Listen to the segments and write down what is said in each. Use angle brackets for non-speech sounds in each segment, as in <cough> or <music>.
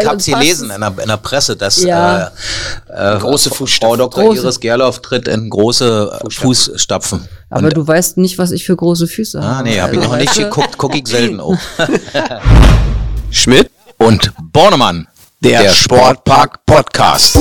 ich habe sie lesen in der, in der Presse, dass ja. äh, äh, große Fußstapfen. Frau Dr. Große. Iris Gerloff tritt in große Fußstapfen. Fußstapfen. Aber Und, du weißt nicht, was ich für große Füße ah, habe. Ah, nee, habe ich noch nicht geguckt, gucke ich selten <laughs> auch. Schmidt und Bornemann, der, der Sportpark Podcast.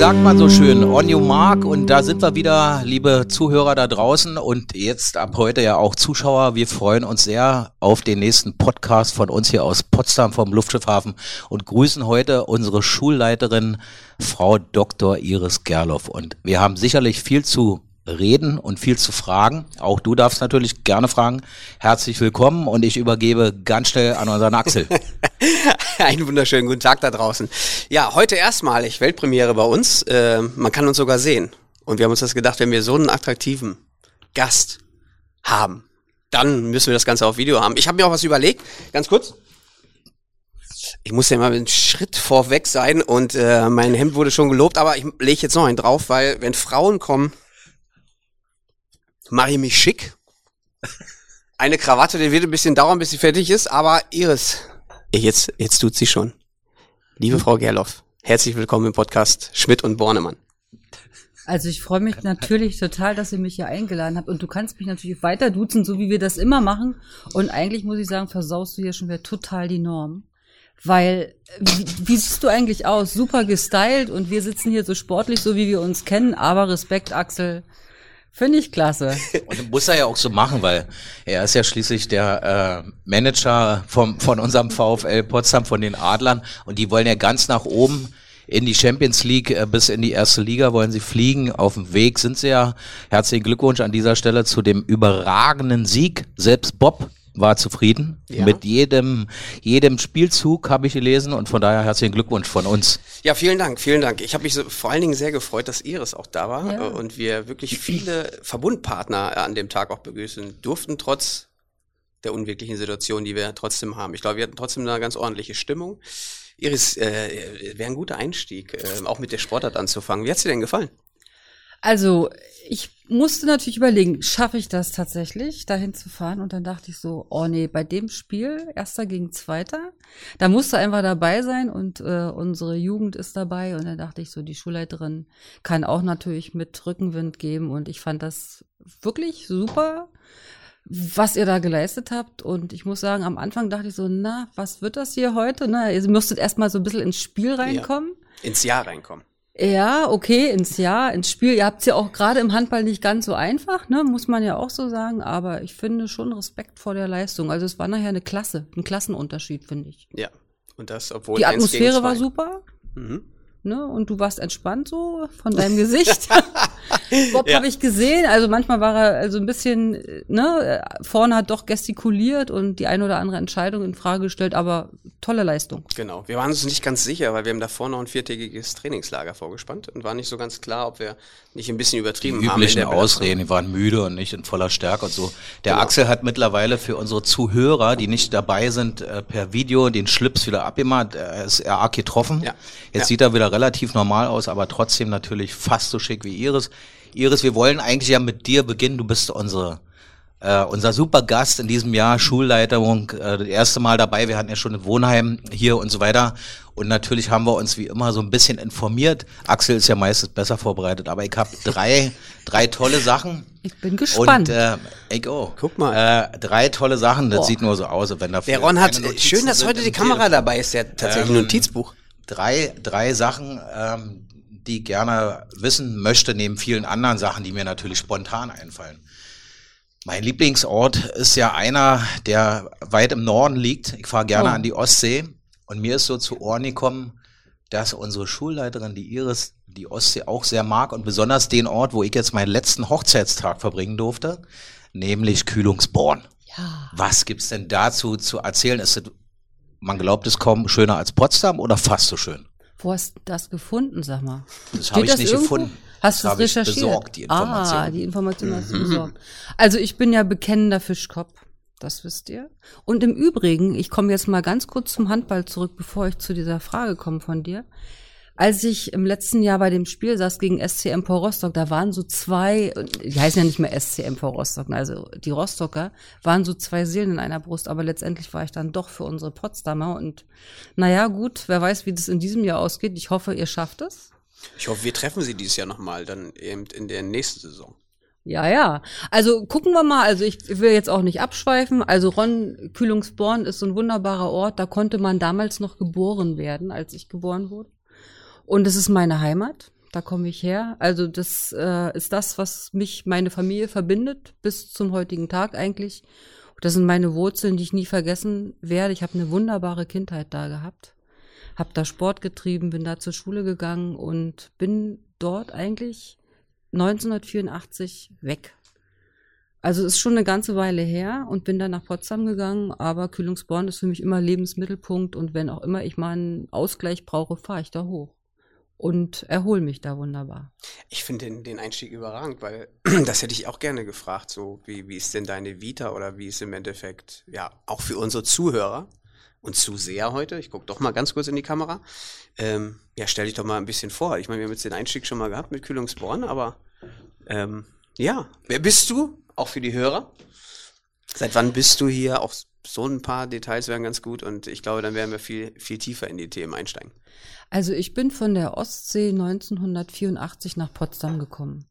Sagt man so schön, on your mark. Und da sind wir wieder, liebe Zuhörer da draußen und jetzt ab heute ja auch Zuschauer. Wir freuen uns sehr auf den nächsten Podcast von uns hier aus Potsdam vom Luftschiffhafen und grüßen heute unsere Schulleiterin, Frau Dr. Iris Gerloff. Und wir haben sicherlich viel zu reden und viel zu fragen. Auch du darfst natürlich gerne fragen. Herzlich willkommen und ich übergebe ganz schnell an unseren Axel. <laughs> Einen wunderschönen guten Tag da draußen. Ja, heute erstmalig Weltpremiere bei uns. Äh, man kann uns sogar sehen. Und wir haben uns das gedacht, wenn wir so einen attraktiven Gast haben, dann müssen wir das Ganze auf Video haben. Ich habe mir auch was überlegt, ganz kurz. Ich muss ja mal einen Schritt vorweg sein und äh, mein Hemd wurde schon gelobt, aber ich lege jetzt noch einen drauf, weil wenn Frauen kommen, mache ich mich schick. Eine Krawatte, die wird ein bisschen dauern, bis sie fertig ist, aber Iris, jetzt, jetzt tut sie schon. Liebe Frau Gerloff, herzlich willkommen im Podcast Schmidt und Bornemann. Also ich freue mich natürlich total, dass ihr mich hier eingeladen habt und du kannst mich natürlich weiter duzen, so wie wir das immer machen. Und eigentlich muss ich sagen, versaust du hier schon wieder total die Norm. Weil, wie, wie siehst du eigentlich aus? Super gestylt und wir sitzen hier so sportlich, so wie wir uns kennen, aber Respekt, Axel. Finde ich klasse. <laughs> Und muss er ja auch so machen, weil er ist ja schließlich der äh, Manager vom, von unserem VfL Potsdam, von den Adlern. Und die wollen ja ganz nach oben in die Champions League äh, bis in die erste Liga wollen sie fliegen. Auf dem Weg sind sie ja. Herzlichen Glückwunsch an dieser Stelle zu dem überragenden Sieg. Selbst Bob war zufrieden ja. mit jedem, jedem Spielzug, habe ich gelesen und von daher herzlichen Glückwunsch von uns. Ja, vielen Dank, vielen Dank. Ich habe mich so, vor allen Dingen sehr gefreut, dass Iris auch da war ja. und wir wirklich viele Verbundpartner an dem Tag auch begrüßen durften, trotz der unwirklichen Situation, die wir trotzdem haben. Ich glaube, wir hatten trotzdem eine ganz ordentliche Stimmung. Iris, äh, wäre ein guter Einstieg, äh, auch mit der Sportart anzufangen. Wie hat's dir denn gefallen? Also, ich musste natürlich überlegen, schaffe ich das tatsächlich, dahin zu fahren? Und dann dachte ich so, oh nee, bei dem Spiel, erster gegen zweiter, da musste einfach dabei sein und äh, unsere Jugend ist dabei. Und dann dachte ich so, die Schulleiterin kann auch natürlich mit Rückenwind geben. Und ich fand das wirklich super, was ihr da geleistet habt. Und ich muss sagen, am Anfang dachte ich so, na, was wird das hier heute? Ne? Ihr müsstet erstmal so ein bisschen ins Spiel reinkommen. Ja, ins Jahr reinkommen. Ja, okay, ins Jahr, ins Spiel. Ihr habt es ja auch gerade im Handball nicht ganz so einfach, ne? muss man ja auch so sagen. Aber ich finde schon Respekt vor der Leistung. Also es war nachher eine Klasse, ein Klassenunterschied, finde ich. Ja, und das, obwohl die Atmosphäre war super. Mhm ne? Und du warst entspannt so von deinem Gesicht. <laughs> Bob ja. habe ich gesehen. Also manchmal war er also ein bisschen, ne, vorne hat doch gestikuliert und die eine oder andere Entscheidung in Frage gestellt, aber tolle Leistung. Genau. Wir waren uns nicht ganz sicher, weil wir haben davor noch ein viertägiges Trainingslager vorgespannt und war nicht so ganz klar, ob wir nicht ein bisschen übertrieben die haben. Üblichen Ausreden, die waren müde und nicht in voller Stärke und so. Der genau. Axel hat mittlerweile für unsere Zuhörer, die nicht dabei sind, äh, per Video den Schlips wieder abgemacht. Er ist arg getroffen. Ja. Jetzt ja. sieht er wieder relativ normal aus, aber trotzdem natürlich fast so schick wie Iris. Iris, wir wollen eigentlich ja mit dir beginnen. Du bist unsere äh, unser super Gast in diesem Jahr, Schulleitung, äh, das erste Mal dabei. Wir hatten ja schon ein Wohnheim hier und so weiter. Und natürlich haben wir uns wie immer so ein bisschen informiert. Axel ist ja meistens besser vorbereitet, aber ich habe drei, drei tolle Sachen. Ich bin gespannt. Und, äh, ich auch. Guck mal. Äh, drei tolle Sachen. Das Boah. sieht nur so aus, wenn da Der Ron hat, schön, dass heute die Kamera dabei ist, der tatsächlich ähm, ein Notizbuch drei, drei Sachen, ähm, die gerne wissen möchte, neben vielen anderen Sachen, die mir natürlich spontan einfallen. Mein Lieblingsort ist ja einer, der weit im Norden liegt. Ich fahre gerne oh. an die Ostsee und mir ist so zu Ohren gekommen, dass unsere Schulleiterin, die Iris, die Ostsee auch sehr mag und besonders den Ort, wo ich jetzt meinen letzten Hochzeitstag verbringen durfte, nämlich Kühlungsborn. Ja. Was gibt's denn dazu zu erzählen? Ist es man glaubt es kaum schöner als Potsdam oder fast so schön? Wo hast du das gefunden, sag mal? Das habe ich nicht irgendwo? gefunden. Hast du es recherchiert? Ich besorgt, die Information. Ah, die Information hast du mhm. besorgt. Also ich bin ja bekennender Fischkopf. Das wisst ihr. Und im Übrigen, ich komme jetzt mal ganz kurz zum Handball zurück, bevor ich zu dieser Frage komme von dir. Als ich im letzten Jahr bei dem Spiel saß gegen SCM Paul Rostock, da waren so zwei, die heißen ja nicht mehr SCM Paul Rostock, ne, also die Rostocker, waren so zwei Seelen in einer Brust, aber letztendlich war ich dann doch für unsere Potsdamer und naja, gut, wer weiß, wie das in diesem Jahr ausgeht. Ich hoffe, ihr schafft es. Ich hoffe, wir treffen sie dieses Jahr nochmal, dann eben in der nächsten Saison. Ja, ja. Also gucken wir mal. Also ich will jetzt auch nicht abschweifen. Also Ron Kühlungsborn ist so ein wunderbarer Ort. Da konnte man damals noch geboren werden, als ich geboren wurde. Und es ist meine Heimat. Da komme ich her. Also das äh, ist das, was mich, meine Familie verbindet, bis zum heutigen Tag eigentlich. Das sind meine Wurzeln, die ich nie vergessen werde. Ich habe eine wunderbare Kindheit da gehabt. Hab da Sport getrieben, bin da zur Schule gegangen und bin dort eigentlich 1984 weg. Also ist schon eine ganze Weile her und bin dann nach Potsdam gegangen, aber Kühlungsborn ist für mich immer Lebensmittelpunkt und wenn auch immer ich mal einen Ausgleich brauche, fahre ich da hoch und erhole mich da wunderbar. Ich finde den, den Einstieg überragend, weil <clears throat> das hätte ich auch gerne gefragt, so wie, wie ist denn deine Vita oder wie ist im Endeffekt, ja, auch für unsere Zuhörer und Zuseher heute, ich gucke doch mal ganz kurz in die Kamera, ähm, ja, stell dich doch mal ein bisschen vor. Ich meine, wir haben jetzt den Einstieg schon mal gehabt mit Kühlungsborn, aber ähm, ja, wer bist du? Auch für die Hörer. Seit wann bist du hier? Auch so ein paar Details wären ganz gut und ich glaube, dann werden wir viel, viel tiefer in die Themen einsteigen. Also ich bin von der Ostsee 1984 nach Potsdam gekommen.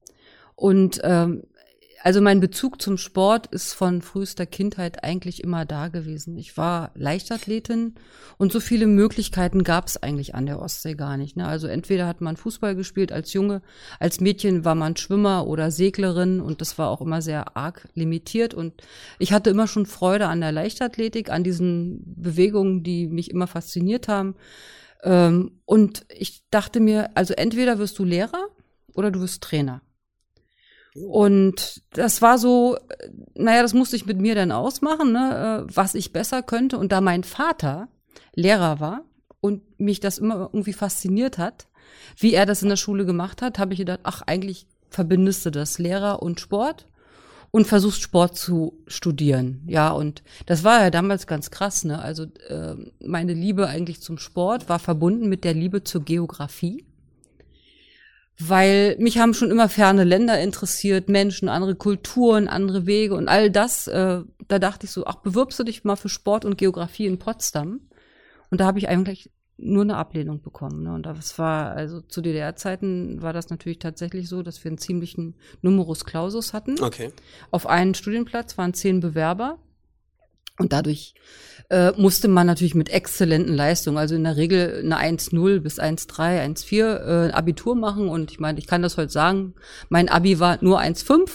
Und ähm, also mein Bezug zum Sport ist von frühester Kindheit eigentlich immer da gewesen. Ich war Leichtathletin und so viele Möglichkeiten gab es eigentlich an der Ostsee gar nicht. Ne? Also entweder hat man Fußball gespielt als Junge, als Mädchen war man Schwimmer oder Seglerin und das war auch immer sehr arg limitiert. Und ich hatte immer schon Freude an der Leichtathletik, an diesen Bewegungen, die mich immer fasziniert haben. Ähm, und ich dachte mir, also entweder wirst du Lehrer oder du wirst Trainer. Und das war so, naja, das musste ich mit mir dann ausmachen, ne, äh, was ich besser könnte. Und da mein Vater Lehrer war und mich das immer irgendwie fasziniert hat, wie er das in der Schule gemacht hat, habe ich gedacht, ach, eigentlich verbindest du das Lehrer und Sport und versuchst Sport zu studieren. Ja, und das war ja damals ganz krass, ne? Also äh, meine Liebe eigentlich zum Sport war verbunden mit der Liebe zur Geografie weil mich haben schon immer ferne Länder interessiert, Menschen, andere Kulturen, andere Wege und all das. Äh, da dachte ich so, ach, bewirbst du dich mal für Sport und Geografie in Potsdam? Und da habe ich eigentlich nur eine Ablehnung bekommen. Ne? Und das war, also zu DDR-Zeiten war das natürlich tatsächlich so, dass wir einen ziemlichen Numerus Clausus hatten. Okay. Auf einen Studienplatz waren zehn Bewerber. Und dadurch äh, musste man natürlich mit exzellenten Leistungen, also in der Regel eine 1,0 bis 1,3, 1,4 äh, Abitur machen. Und ich meine, ich kann das heute sagen, mein Abi war nur 1,5.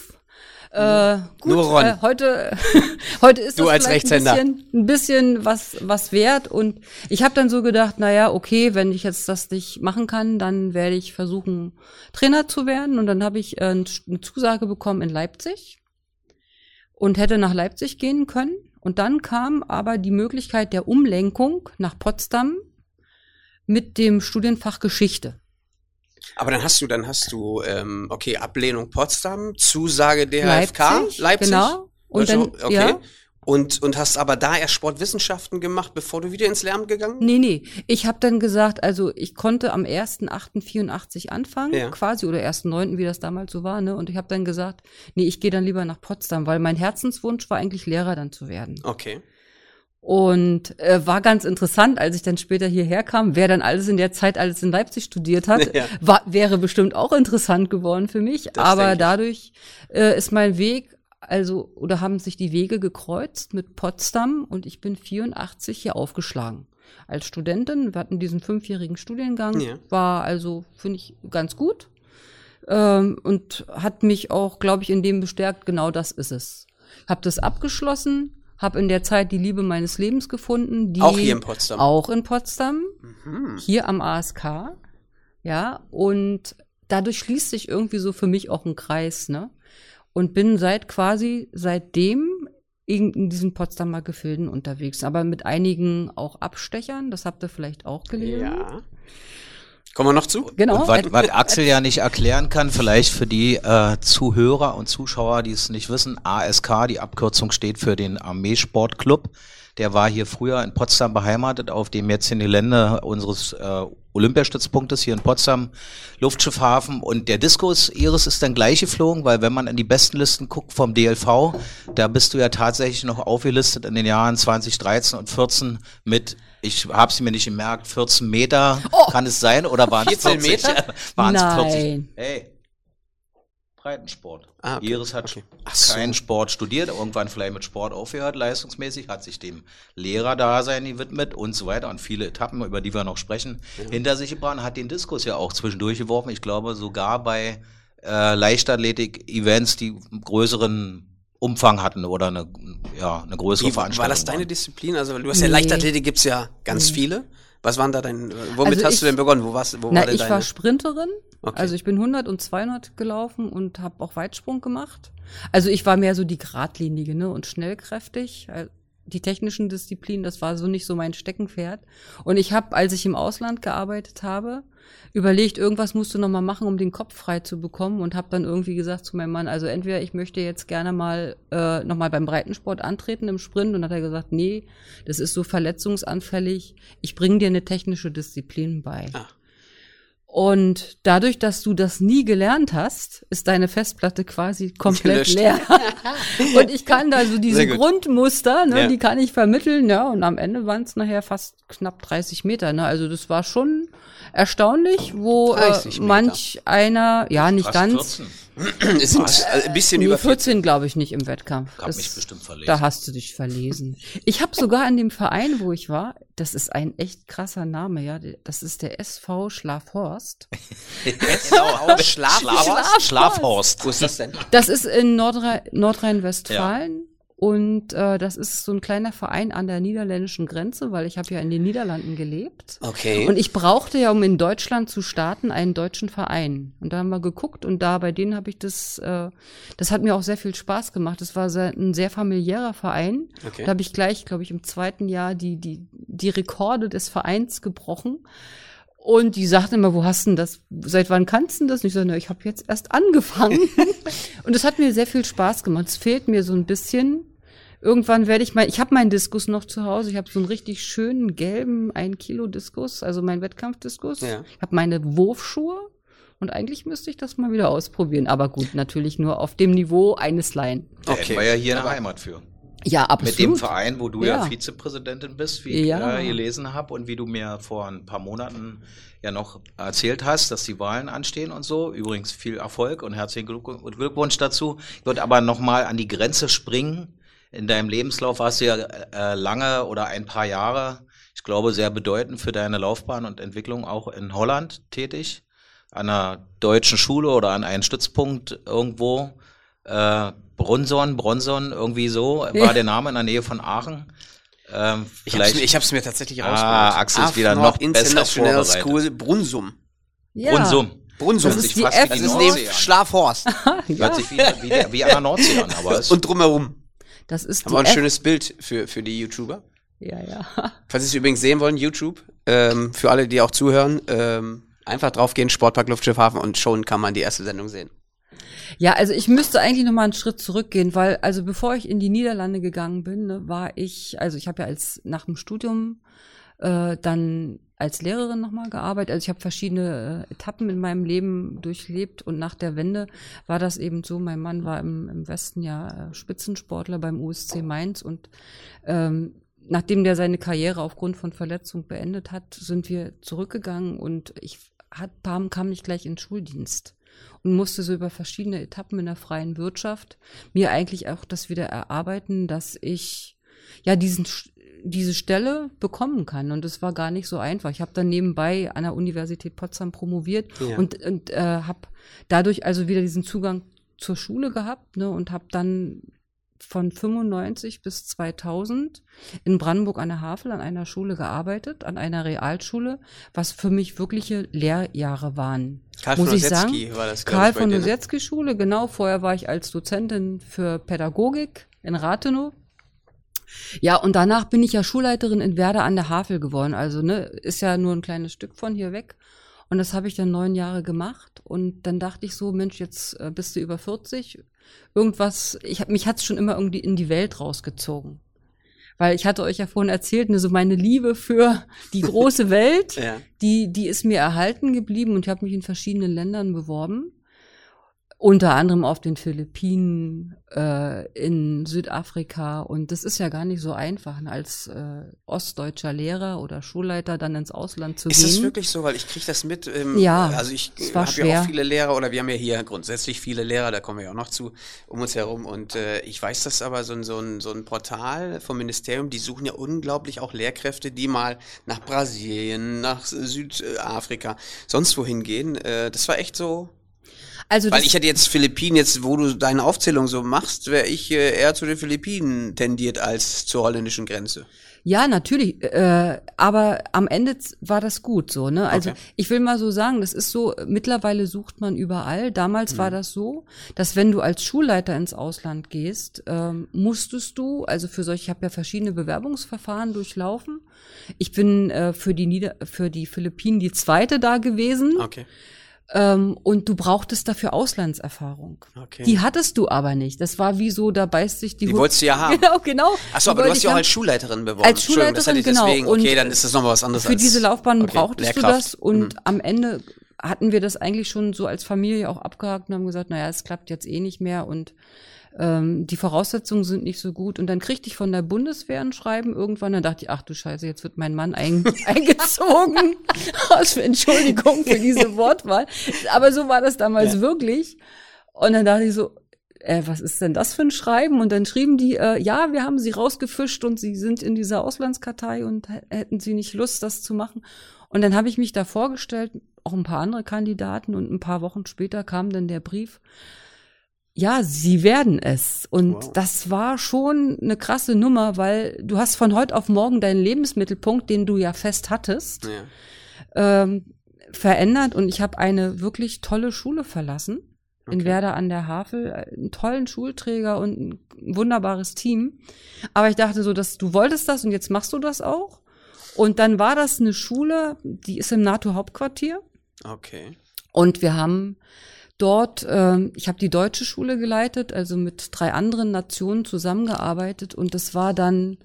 Äh, gut, Nur Ron. Äh, heute, <laughs> heute ist du das als vielleicht ein bisschen, ein bisschen was, was wert. Und ich habe dann so gedacht, na ja, okay, wenn ich jetzt das nicht machen kann, dann werde ich versuchen, Trainer zu werden. Und dann habe ich äh, eine Zusage bekommen in Leipzig und hätte nach Leipzig gehen können. Und dann kam aber die Möglichkeit der Umlenkung nach Potsdam mit dem Studienfach Geschichte. Aber dann hast du, dann hast du, ähm, okay, Ablehnung Potsdam, Zusage Leipzig, DHFK, Leipzig. Genau. Und Also, dann, okay. ja, Und, und hast aber da erst Sportwissenschaften gemacht, bevor du wieder ins Lehramt gegangen Nee, nee. Ich habe dann gesagt, also ich konnte am 1.8.84 anfangen, Ja. quasi, oder 1.9., wie das damals so war, ne? Und ich habe dann gesagt, nee, ich gehe dann lieber nach Potsdam, weil mein Herzenswunsch war eigentlich Lehrer dann zu werden. Okay. Und äh, war ganz interessant, als ich dann später hierher kam, wer dann alles in der Zeit alles in Leipzig studiert hat, <laughs> Ja. war, wäre bestimmt auch interessant geworden für mich. Das Aber dadurch äh, ist mein Weg, also, oder haben sich die Wege gekreuzt mit Potsdam und ich bin 84 hier aufgeschlagen. Als Studentin, wir hatten diesen fünfjährigen Studiengang, Ja. war also, finde ich, ganz gut. Ähm, und hat mich auch, glaube ich, in dem bestärkt, genau das ist es. Hab das abgeschlossen, habe in der Zeit die Liebe meines Lebens gefunden. Die Auch hier in Potsdam. Auch in Potsdam, Mhm. hier am ASK. Ja, und dadurch schließt sich irgendwie so für mich auch ein Kreis, ne? Und bin seit quasi seitdem in, in diesen Potsdamer Gefilden unterwegs, aber mit einigen auch Abstechern, das habt ihr vielleicht auch gelesen. Ja. Kommen wir noch zu? Genau. Und was, Axel ja nicht erklären kann, vielleicht für die äh, Zuhörer und Zuschauer, die es nicht wissen, ASK, die Abkürzung steht für den Armeesportclub. Der war hier früher in Potsdam beheimatet, auf dem jetzt in die Gelände unseres äh, Olympiastützpunkt ist hier in Potsdam, Luftschiffhafen. Und der Diskus Iris ist dann gleich geflogen, weil wenn man in die besten Listen guckt vom DLV, da bist du ja tatsächlich noch aufgelistet in den Jahren 2013 und 14 mit ich habe sie mir nicht gemerkt, 14 Meter oh. kann es sein oder waren es 40 Meter? waren es 40? Hey, Breitensport. Ah, okay. Iris hat okay. keinen so. Sport studiert, irgendwann vielleicht mit Sport aufgehört, leistungsmäßig, hat sich dem Lehrerdasein gewidmet und so weiter und viele Etappen, über die wir noch sprechen, mhm. hinter sich gebracht, hat den Diskus ja auch zwischendurch geworfen. Ich glaube sogar bei äh, Leichtathletik-Events, die größeren Umfang hatten oder eine, ja, eine größere Wie, Veranstaltung. War das deine Disziplin? Also du hast ja Leichtathletik gibt's ja ganz nee. viele. Was waren da dein, womit also hast ich, du denn begonnen? Wo warst, wo na, war denn ich deine? war Sprinterin. Okay. Also ich bin 100 und 200 gelaufen und habe auch Weitsprung gemacht. Also ich war mehr so die Gradlinige ne, und schnellkräftig die technischen Disziplinen, das war so nicht so mein Steckenpferd. Und ich habe, als ich im Ausland gearbeitet habe, überlegt, irgendwas musst du noch mal machen, um den Kopf frei zu bekommen und habe dann irgendwie gesagt zu meinem Mann, also entweder ich möchte jetzt gerne mal äh, noch mal beim Breitensport antreten im Sprint und hat er gesagt, nee, das ist so verletzungsanfällig, ich bringe dir eine technische Disziplin bei. Ach. Und dadurch, dass du das nie gelernt hast, ist deine Festplatte quasi komplett leer. <laughs> und ich kann da so diese Grundmuster, ne, ja. die kann ich vermitteln, ja, und am Ende waren es nachher fast knapp 30 Meter. Ne? Also das war schon erstaunlich, wo äh, manch einer, ja, nicht ganz. 14. es sind ein bisschen nee, über 14, glaube ich, nicht im Wettkampf. Hab das, mich bestimmt verlesen. Da hast du dich verlesen. Ich habe sogar an dem Verein, wo ich war, das ist ein echt krasser Name, ja. Das ist der SV Schlafhorst. <laughs> <laughs> Schlafhorst? Schlafhorst. Wo ist das denn? Das ist in Nordrhein-Westfalen. Ja. Und äh, das ist so ein kleiner Verein an der niederländischen Grenze, weil ich habe ja in den Niederlanden gelebt. Okay. Und ich brauchte ja, um in Deutschland zu starten, einen deutschen Verein. Und da haben wir geguckt und da bei denen habe ich das, äh, das hat mir auch sehr viel Spaß gemacht. Das war sehr, ein sehr familiärer Verein. Okay. Da habe ich gleich, glaube ich, im zweiten Jahr die, die, die Rekorde des Vereins gebrochen. Und die sagten immer, wo hast du denn das, seit wann kannst du das? Und ich so, na, ich habe jetzt erst angefangen. <laughs> und es hat mir sehr viel Spaß gemacht. Es fehlt mir so ein bisschen Irgendwann werde ich mal, ich habe meinen Diskus noch zu Hause. Ich habe so einen richtig schönen gelben 1 Kilo Diskus, also mein Wettkampfdiskus. Ja. Ich habe meine Wurfschuhe und eigentlich müsste ich das mal wieder ausprobieren. Aber gut, natürlich nur auf dem Niveau eines Laien. Okay. war ja hier eine Heimat für. Ja, absolut. Mit dem Verein, wo du ja, ja Vizepräsidentin bist, wie ich ja. äh, gelesen habe und wie du mir vor ein paar Monaten ja noch erzählt hast, dass die Wahlen anstehen und so. Übrigens viel Erfolg und herzlichen Glückwunsch dazu. Ich würde aber noch mal an die Grenze springen in deinem Lebenslauf warst du ja äh, lange oder ein paar Jahre, ich glaube, sehr bedeutend für deine Laufbahn und Entwicklung auch in Holland tätig, an einer deutschen Schule oder an einem Stützpunkt irgendwo. Äh, Brunson, Bronson, irgendwie so, war ja. der Name in der Nähe von Aachen. Ähm, ich habe es mir, mir tatsächlich rausgeholt. Ah, Axel ist wieder noch besser vorbereitet. School Brunsum. Ja. Brunsum. Brunsum. Das ist die F. Das ist neben Schlafhorst. <laughs> <laughs> ja. Hört sich wie, wie, wie an der Nordsee an. Aber Und drumherum. Das ist Haben wir ein F schönes Bild für, für die YouTuber. Ja, ja. <laughs> Falls Sie es übrigens sehen wollen, YouTube, ähm, für alle, die auch zuhören, ähm, einfach draufgehen, Sportpark Luftschiffhafen und schon kann man die erste Sendung sehen. Ja, also ich müsste eigentlich noch mal einen Schritt zurückgehen, weil also bevor ich in die Niederlande gegangen bin, ne, war ich, also ich habe ja als nach dem Studium äh, dann als Lehrerin nochmal gearbeitet. Also ich habe verschiedene äh, Etappen in meinem Leben durchlebt und nach der Wende war das eben so. Mein Mann war im, im Westen ja äh, Spitzensportler beim USC Mainz und ähm, nachdem der seine Karriere aufgrund von Verletzung beendet hat, sind wir zurückgegangen und ich hat, kam, kam nicht gleich in Schuldienst und musste so über verschiedene Etappen in der freien Wirtschaft mir eigentlich auch das wieder erarbeiten, dass ich ja diesen diese Stelle bekommen kann. Und das war gar nicht so einfach. Ich habe dann nebenbei an der Universität Potsdam promoviert ja. und, und äh, habe dadurch also wieder diesen Zugang zur Schule gehabt ne, und habe dann von 95 bis 2000 in Brandenburg an der Havel an einer Schule gearbeitet, an einer Realschule, was für mich wirkliche Lehrjahre waren. Karl muss von ich sagen, war das, Karl von ne? Osetzky Schule, genau. Vorher war ich als Dozentin für Pädagogik in Rathenow ja, und danach bin ich ja Schulleiterin in Werder an der Havel geworden. Also, ne, ist ja nur ein kleines Stück von hier weg. Und das habe ich dann neun Jahre gemacht. Und dann dachte ich so, Mensch, jetzt äh, bist du über 40. Irgendwas, ich hab, mich hat's schon immer irgendwie in die Welt rausgezogen. Weil ich hatte euch ja vorhin erzählt, ne, so meine Liebe für die große <laughs> Welt, ja. die, die ist mir erhalten geblieben und ich habe mich in verschiedenen Ländern beworben unter anderem auf den Philippinen, äh, in Südafrika. Und das ist ja gar nicht so einfach, ne, als äh, ostdeutscher Lehrer oder Schulleiter dann ins Ausland zu ist gehen. Ist das wirklich so? Weil ich kriege das mit. Ähm, ja, also ich habe ja auch viele Lehrer oder wir haben ja hier grundsätzlich viele Lehrer, da kommen wir ja auch noch zu, um uns herum. Und äh, ich weiß das aber, so ein, so, ein, so ein Portal vom Ministerium, die suchen ja unglaublich auch Lehrkräfte, die mal nach Brasilien, nach Südafrika, sonst wohin gehen. Äh, das war echt so also Weil ich hätte jetzt Philippinen, jetzt wo du deine Aufzählung so machst, wäre ich äh, eher zu den Philippinen tendiert als zur holländischen Grenze. Ja, natürlich. Äh, aber am Ende war das gut so. Ne? Also okay. ich will mal so sagen, das ist so, mittlerweile sucht man überall. Damals mhm. war das so, dass wenn du als Schulleiter ins Ausland gehst, ähm, musstest du, also für solche, ich habe ja verschiedene Bewerbungsverfahren durchlaufen. Ich bin äh, für, die Nieder für die Philippinen die zweite da gewesen. Okay. Ähm, und du brauchtest dafür Auslandserfahrung. Okay. Die hattest du aber nicht. Das war wie so, da beißt sich die Die wolltest du ja haben. <laughs> Genau, genau. Achso, aber du hast dich auch als Schulleiterin beworben. Als Schulleiterin, das genau. Deswegen, okay, und dann ist das nochmal was anderes. Für diese Laufbahn okay, brauchtest Lehrkraft. du das und mhm. am Ende hatten wir das eigentlich schon so als Familie auch abgehakt und haben gesagt, naja, es klappt jetzt eh nicht mehr und ähm, die Voraussetzungen sind nicht so gut. Und dann kriegte ich von der Bundeswehr ein Schreiben irgendwann, dann dachte ich, ach du Scheiße, jetzt wird mein Mann ein, <laughs> eingezogen. Aus <laughs> Entschuldigung für diese Wortwahl. Aber so war das damals ja. wirklich. Und dann dachte ich so, äh, was ist denn das für ein Schreiben? Und dann schrieben die, äh, ja, wir haben sie rausgefischt und sie sind in dieser Auslandskartei und hätten sie nicht Lust, das zu machen. Und dann habe ich mich da vorgestellt, auch ein paar andere Kandidaten und ein paar Wochen später kam dann der Brief, ja, sie werden es. Und wow. das war schon eine krasse Nummer, weil du hast von heute auf morgen deinen Lebensmittelpunkt, den du ja fest hattest, ja. ähm, verändert. Und ich habe eine wirklich tolle Schule verlassen. Okay. In Werder an der Havel, einen tollen Schulträger und ein wunderbares Team. Aber ich dachte so, dass du wolltest das und jetzt machst du das auch. Und dann war das eine Schule, die ist im NATO-Hauptquartier. Okay. Und wir haben dort, äh, ich habe die deutsche Schule geleitet, also mit drei anderen Nationen zusammengearbeitet und das war dann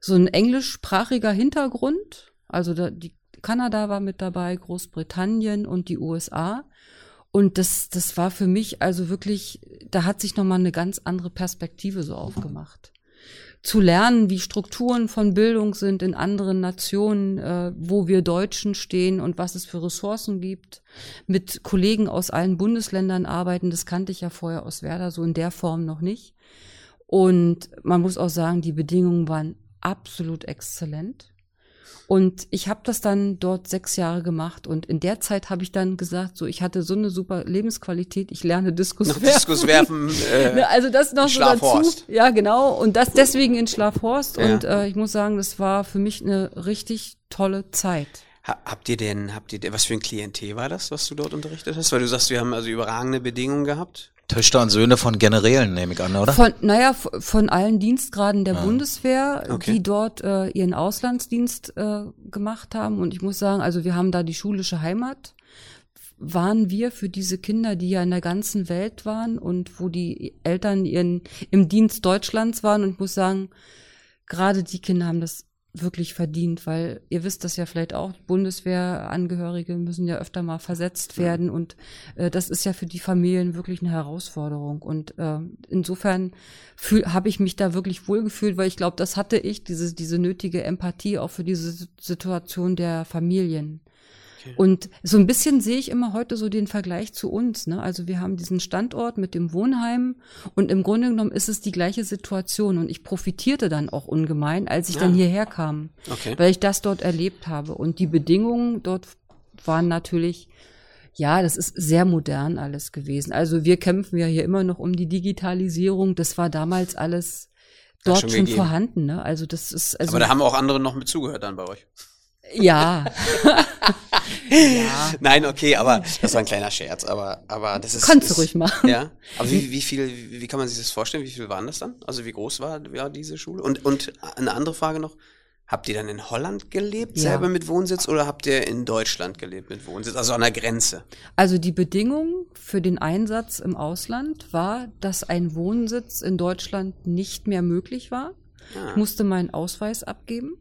so ein englischsprachiger Hintergrund. Also da, die Kanada war mit dabei, Großbritannien und die USA. Und das, das war für mich also wirklich, da hat sich nochmal eine ganz andere Perspektive so aufgemacht zu lernen, wie Strukturen von Bildung sind in anderen Nationen, äh, wo wir Deutschen stehen und was es für Ressourcen gibt, mit Kollegen aus allen Bundesländern arbeiten. Das kannte ich ja vorher aus Werder so in der Form noch nicht. Und man muss auch sagen, die Bedingungen waren absolut exzellent. Und ich habe das dann dort sechs Jahre gemacht und in der Zeit habe ich dann gesagt, so ich hatte so eine super Lebensqualität, ich lerne Diskus noch werfen. Diskus werfen. <laughs> Äh, ne, also das noch so dazu. Ja, genau. Und das deswegen in Schlafhorst. Ja. Und äh, ich muss sagen, das war für mich eine richtig tolle Zeit. Habt ihr denn, habt ihr denn, was für ein Klientel war das, was du dort unterrichtet hast? Weil du sagst, wir haben also überragende Bedingungen gehabt. Töchter und Söhne von Generälen, nehme ich an, oder? Von, naja, von allen Dienstgraden der ja. Bundeswehr, okay. die dort äh, ihren Auslandsdienst äh, gemacht haben. Und ich muss sagen, also wir haben da die schulische Heimat. Waren wir für diese Kinder, die ja in der ganzen Welt waren und wo die Eltern ihren, im Dienst Deutschlands waren. Und ich muss sagen, gerade die Kinder haben das wirklich verdient, weil ihr wisst das ja vielleicht auch, Bundeswehrangehörige müssen ja öfter mal versetzt werden und äh, das ist ja für die Familien wirklich eine Herausforderung und äh, insofern habe ich mich da wirklich wohlgefühlt, weil ich glaube, das hatte ich, diese, diese nötige Empathie auch für diese Situation der Familien. Und so ein bisschen sehe ich immer heute so den Vergleich zu uns. Ne? Also wir haben diesen Standort mit dem Wohnheim und im Grunde genommen ist es die gleiche Situation. Und ich profitierte dann auch ungemein, als ich ja. dann hierher kam, okay. weil ich das dort erlebt habe. Und die Bedingungen dort waren natürlich ja, das ist sehr modern alles gewesen. Also wir kämpfen ja hier immer noch um die Digitalisierung. Das war damals alles dort schon, schon vorhanden. Ne? Also das ist. Also Aber da haben auch andere noch mit zugehört dann bei euch. Ja. <laughs> ja. Nein, okay, aber das war ein kleiner Scherz, aber, aber das ist. Kannst du ruhig machen. Ja. Aber wie, wie viel, wie kann man sich das vorstellen? Wie viel waren das dann? Also wie groß war, war diese Schule? Und, und eine andere Frage noch. Habt ihr dann in Holland gelebt, ja. selber mit Wohnsitz, oder habt ihr in Deutschland gelebt mit Wohnsitz, also an der Grenze? Also die Bedingung für den Einsatz im Ausland war, dass ein Wohnsitz in Deutschland nicht mehr möglich war. Ah. Ich musste meinen Ausweis abgeben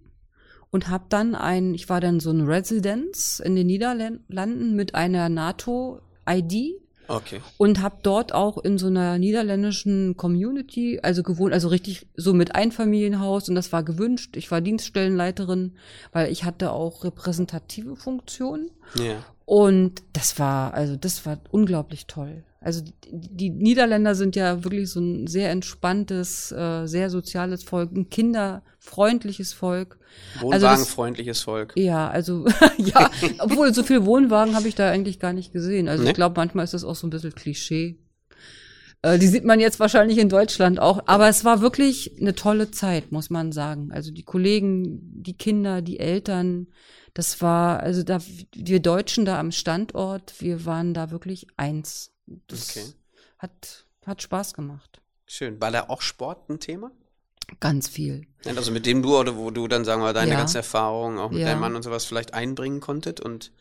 und habe dann ein, ich war dann so ein Residence in den Niederlanden mit einer NATO-ID. Okay. Und habe dort auch in so einer niederländischen Community, also gewohnt, also richtig so mit Einfamilienhaus und das war gewünscht. Ich war Dienststellenleiterin, weil ich hatte auch repräsentative Funktionen. Ja. Und das war, also das war unglaublich toll. Also die, Niederländer sind ja wirklich so ein sehr entspanntes, äh, sehr soziales Volk, ein kinderfreundliches Volk. Wohnwagenfreundliches also Volk. Ja, also <laughs> ja, obwohl so viel Wohnwagen habe ich da eigentlich gar nicht gesehen. Also nee? ich glaube, manchmal ist das auch so ein bisschen Klischee. Äh, die sieht man jetzt wahrscheinlich in Deutschland auch. Aber es war wirklich eine tolle Zeit, muss man sagen. Also die Kollegen, die Kinder, die Eltern, das war, also da, wir Deutschen da am Standort, wir waren da wirklich eins. Das okay. hat, hat Spaß gemacht. Schön. War da auch Sport ein Thema? Ganz viel. Also mit dem du oder wo du dann, sagen wir, deine ja. ganze Erfahrung auch mit ja. deinem Mann und sowas vielleicht einbringen konntet und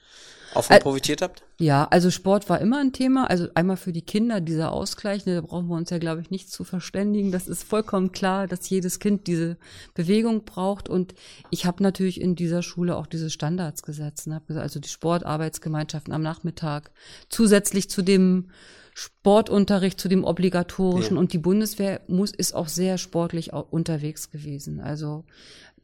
auch von profitiert habt? Ja, also Sport war immer ein Thema. Also einmal für die Kinder dieser Ausgleich, ne, da brauchen wir uns ja, glaube ich, nicht zu verständigen. Das ist vollkommen klar, dass jedes Kind diese Bewegung braucht. Und ich habe natürlich in dieser Schule auch diese Standards gesetzt. Ne? Also die Sportarbeitsgemeinschaften am Nachmittag. Zusätzlich zu dem Sportunterricht, zu dem obligatorischen. Ja. Und die Bundeswehr muss, ist auch sehr sportlich unterwegs gewesen. Also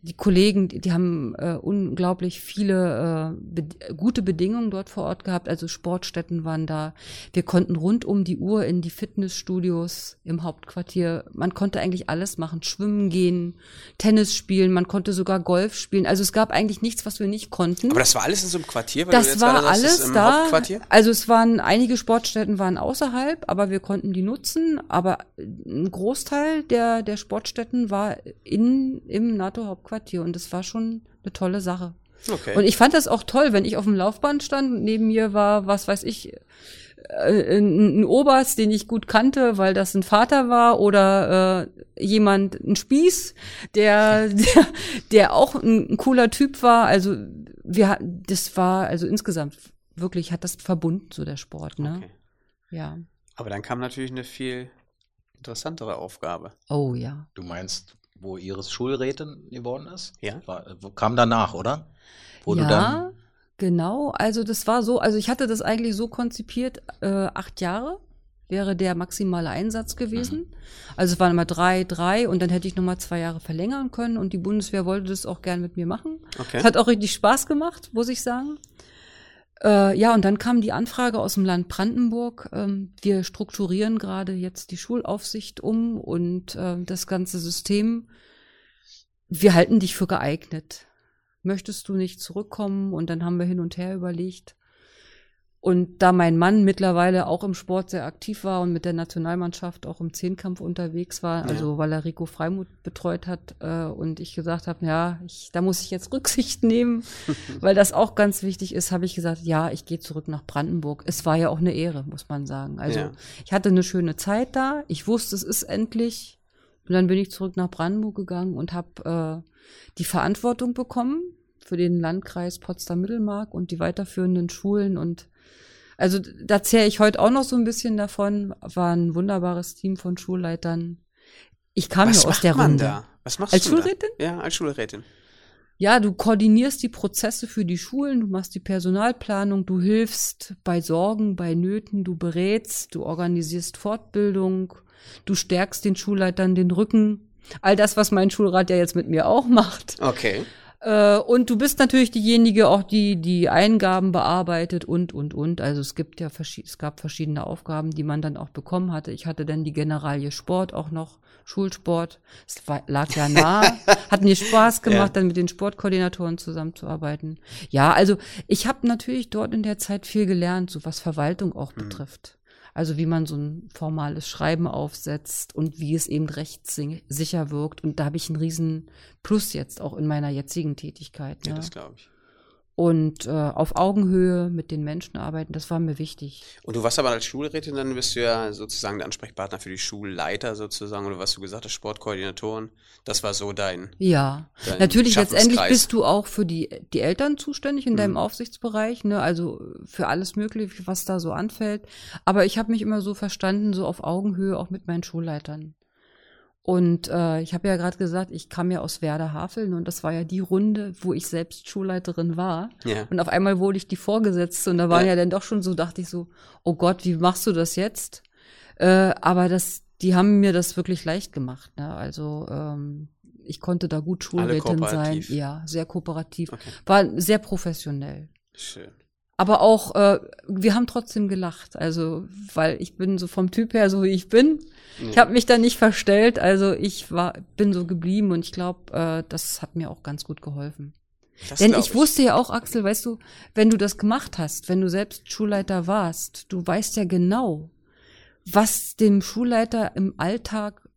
die Kollegen, die, die haben äh, unglaublich viele äh, be gute Bedingungen dort vor Ort gehabt. Also Sportstätten waren da. Wir konnten rund um die Uhr in die Fitnessstudios im Hauptquartier. Man konnte eigentlich alles machen. Schwimmen gehen, Tennis spielen, man konnte sogar Golf spielen. Also es gab eigentlich nichts, was wir nicht konnten. Aber das war alles in so einem Quartier? das war alles da. Also es waren, einige Sportstätten waren außerhalb, aber wir konnten die nutzen. Aber ein Großteil der, der Sportstätten war in, im NATO-Hauptquartier. Quartier und das war schon eine tolle Sache. Okay. Und ich fand das auch toll, wenn ich auf dem Laufband stand und neben mir war, was weiß ich, äh, ein, ein Oberst, den ich gut kannte, weil das ein Vater war oder äh, jemand, ein Spieß, der, <laughs> der, der auch ein, ein cooler Typ war. Also wir, das war also insgesamt wirklich hat das verbunden so der Sport, ne? Okay. Ja. Aber dann kam natürlich eine viel interessantere Aufgabe. Oh ja. Du meinst wo Iris Schulrätin geworden ist? Ja. War, kam danach, oder? Wo ja, genau. Also das war so, also ich hatte das eigentlich so konzipiert, äh, acht Jahre wäre der maximale Einsatz gewesen. Mhm. Also es waren immer drei, drei und dann hätte ich nochmal zwei Jahre verlängern können und die Bundeswehr wollte das auch gern mit mir machen. Okay. Es hat auch richtig Spaß gemacht, muss ich sagen. Äh, ja, und dann kam die Anfrage aus dem Land Brandenburg. Ähm, wir strukturieren gerade jetzt die Schulaufsicht um und äh, das ganze System. Wir halten dich für geeignet. Möchtest du nicht zurückkommen? Und dann haben wir hin und her überlegt. Und da mein Mann mittlerweile auch im Sport sehr aktiv war und mit der Nationalmannschaft auch im Zehnkampf unterwegs war, ja. also weil er Rico Freimut betreut hat äh, und ich gesagt habe, ja, ich, da muss ich jetzt <laughs> Rücksicht nehmen, <laughs> weil das auch ganz wichtig ist, habe ich gesagt, ja, ich gehe zurück nach Brandenburg. Es war ja auch eine Ehre, muss man sagen. Also ja. ich hatte eine schöne Zeit da, ich wusste, es ist endlich. Und dann bin ich zurück nach Brandenburg gegangen und habe äh, die Verantwortung bekommen für den Landkreis Potsdam-Mittelmark und die weiterführenden Schulen und also da zähre ich heute auch noch so ein bisschen davon. War ein wunderbares Team von Schulleitern. Ich kam Was ja aus der Runde. Da? Was machst als du Schulrätin? Da? Ja, als Schulrätin. Ja, du koordinierst die Prozesse für die Schulen, du machst die Personalplanung, du hilfst bei Sorgen, bei Nöten, du berätst, du organisierst Fortbildung, du stärkst den Schulleitern den Rücken. All das, was mein Schulrat ja jetzt mit mir auch macht. Okay. Äh, und du bist natürlich diejenige, auch die die Eingaben bearbeitet und und und. Also es gibt ja es gab verschiedene Aufgaben, die man dann auch bekommen hatte. Ich hatte dann die Generalie Sport auch noch, Schulsport. Es war, lag ja nah, <laughs> hat mir Spaß gemacht, ja. dann mit den Sportkoordinatoren zusammenzuarbeiten. Ja, also ich habe natürlich dort in der Zeit viel gelernt, so was Verwaltung auch mhm. betrifft. Also wie man so ein formales Schreiben aufsetzt und wie es eben rechtssicher wirkt. Und da habe ich einen riesen Plus jetzt auch in meiner jetzigen Tätigkeit. Ne? Ja, das glaube ich und äh, auf Augenhöhe mit den Menschen arbeiten, das war mir wichtig. Und du warst aber als Schulrätin, dann bist du ja sozusagen der Ansprechpartner für die Schulleiter sozusagen oder was du gesagt hast, Sportkoordinatoren. Das war so dein. Ja, dein natürlich letztendlich bist du auch für die, die Eltern zuständig in mhm. deinem Aufsichtsbereich, ne? also für alles Mögliche, was da so anfällt. Aber ich habe mich immer so verstanden, so auf Augenhöhe auch mit meinen Schulleitern. Und äh, ich habe ja gerade gesagt, ich kam ja aus Werder Haveln und das war ja die Runde, wo ich selbst Schulleiterin war. Ja. Und auf einmal wurde ich die Vorgesetzte und da waren ja. ja dann doch schon so, dachte ich so, oh Gott, wie machst du das jetzt? Äh, aber das, die haben mir das wirklich leicht gemacht. Ne? Also ähm, ich konnte da gut Schulrätin sein. Ja, sehr kooperativ. Okay. War sehr professionell. Schön. Aber auch, äh, wir haben trotzdem gelacht. Also, weil ich bin so vom Typ her so, wie ich bin. Ja. Ich habe mich da nicht verstellt. Also ich war, bin so geblieben und ich glaube, äh, das hat mir auch ganz gut geholfen. Das Denn ich, ich wusste ja auch, Axel, weißt du, wenn du das gemacht hast, wenn du selbst Schulleiter warst, du weißt ja genau, was dem Schulleiter im Alltag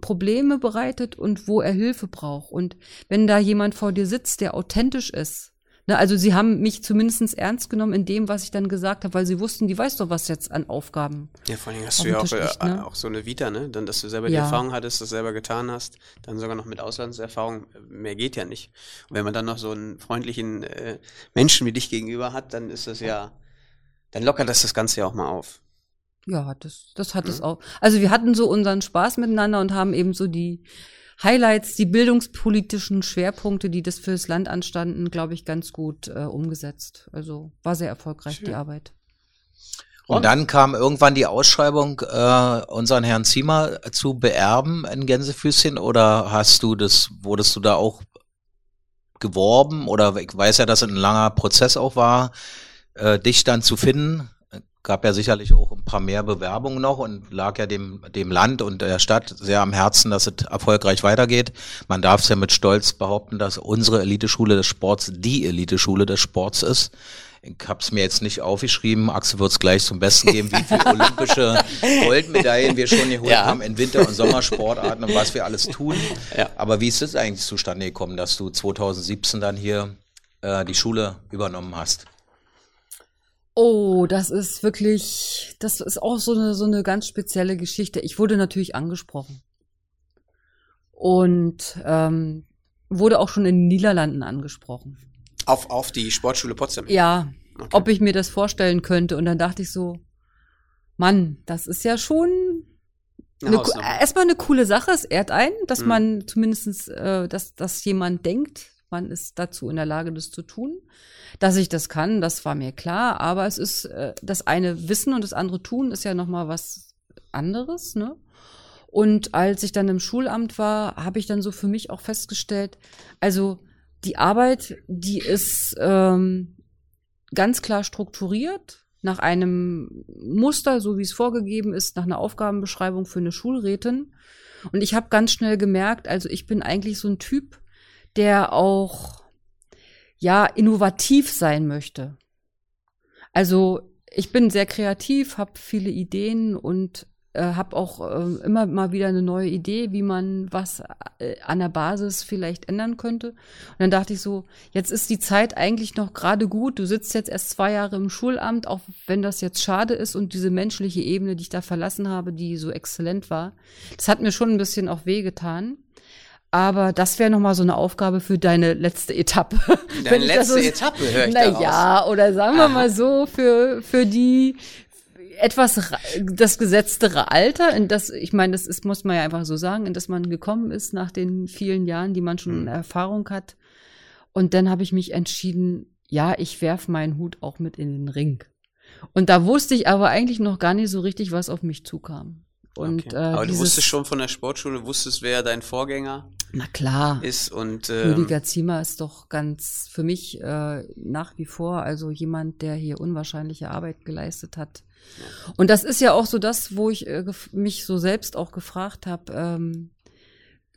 Probleme bereitet und wo er Hilfe braucht. Und wenn da jemand vor dir sitzt, der authentisch ist, Ne, also sie haben mich zumindest ernst genommen in dem, was ich dann gesagt habe, weil sie wussten, die weiß doch, was jetzt an Aufgaben. Ja, vor allem hast du ja auch, liegt, ne? auch so eine Vita, ne? Dann, dass du selber ja. die Erfahrung hattest, das selber getan hast, dann sogar noch mit Auslandserfahrung, mehr geht ja nicht. Und wenn man dann noch so einen freundlichen äh, Menschen wie dich gegenüber hat, dann ist das ja, dann lockert das das Ganze ja auch mal auf. Ja, das, das hat mhm. es auch. Also wir hatten so unseren Spaß miteinander und haben eben so die Highlights, die bildungspolitischen Schwerpunkte, die das fürs Land anstanden, glaube ich, ganz gut äh, umgesetzt. Also war sehr erfolgreich Schön. die Arbeit. Und dann kam irgendwann die Ausschreibung, äh, unseren Herrn Ziemer zu beerben in Gänsefüßchen oder hast du das, wurdest du da auch geworben oder ich weiß ja, dass es ein langer Prozess auch war, äh, dich dann zu finden gab ja sicherlich auch ein paar mehr Bewerbungen noch und lag ja dem, dem Land und der Stadt sehr am Herzen, dass es erfolgreich weitergeht. Man darf es ja mit Stolz behaupten, dass unsere Eliteschule des Sports die Eliteschule des Sports ist. Ich habe es mir jetzt nicht aufgeschrieben. Axel wird es gleich zum Besten geben, wie viele olympische <laughs> Goldmedaillen wir schon geholt ja. haben in Winter- und Sommersportarten und was wir alles tun. Ja. Aber wie ist es eigentlich zustande gekommen, dass du 2017 dann hier äh, die Schule übernommen hast? Oh, das ist wirklich, das ist auch so eine, so eine ganz spezielle Geschichte. Ich wurde natürlich angesprochen. Und ähm, wurde auch schon in den Niederlanden angesprochen. Auf, auf die Sportschule Potsdam? Ja, okay. ob ich mir das vorstellen könnte. Und dann dachte ich so, Mann, das ist ja schon eine, erstmal eine coole Sache. Es ehrt ein, dass mhm. man zumindestens, äh, dass, dass jemand denkt, man ist dazu in der Lage, das zu tun. Dass ich das kann, das war mir klar, aber es ist äh, das eine Wissen und das andere tun ist ja noch mal was anderes, ne? Und als ich dann im Schulamt war, habe ich dann so für mich auch festgestellt, also die Arbeit, die ist ähm, ganz klar strukturiert nach einem Muster, so wie es vorgegeben ist, nach einer Aufgabenbeschreibung für eine Schulrätin. Und ich habe ganz schnell gemerkt, also ich bin eigentlich so ein Typ, der auch ja innovativ sein möchte. Also ich bin sehr kreativ, habe viele Ideen und äh, habe auch äh, immer mal wieder eine neue Idee, wie man was äh, an der Basis vielleicht ändern könnte. Und dann dachte ich so, jetzt ist die Zeit eigentlich noch gerade gut. Du sitzt jetzt erst zwei Jahre im Schulamt, auch wenn das jetzt schade ist und diese menschliche Ebene, die ich da verlassen habe, die so exzellent war, das hat mir schon ein bisschen auch wehgetan. Aber das wäre nochmal so eine Aufgabe für deine letzte Etappe. Deine letzte so, Etappe, höre ich Na ja, oder sagen wir Aha. mal so, für, für die etwas das gesetztere Alter, in das, ich meine, das ist, muss man ja einfach so sagen, in das man gekommen ist nach den vielen Jahren, die man schon mhm. Erfahrung hat. Und dann habe ich mich entschieden, ja, ich werf meinen Hut auch mit in den Ring. Und da wusste ich aber eigentlich noch gar nicht so richtig, was auf mich zukam. Und, okay. äh, Aber du wusstest schon von der Sportschule, wusstest, wer dein Vorgänger Na klar. ist und ähm, Rüdiger Ziemer ist doch ganz für mich äh, nach wie vor also jemand, der hier unwahrscheinliche Arbeit geleistet hat. Ja. Und das ist ja auch so das, wo ich äh, mich so selbst auch gefragt habe, ähm,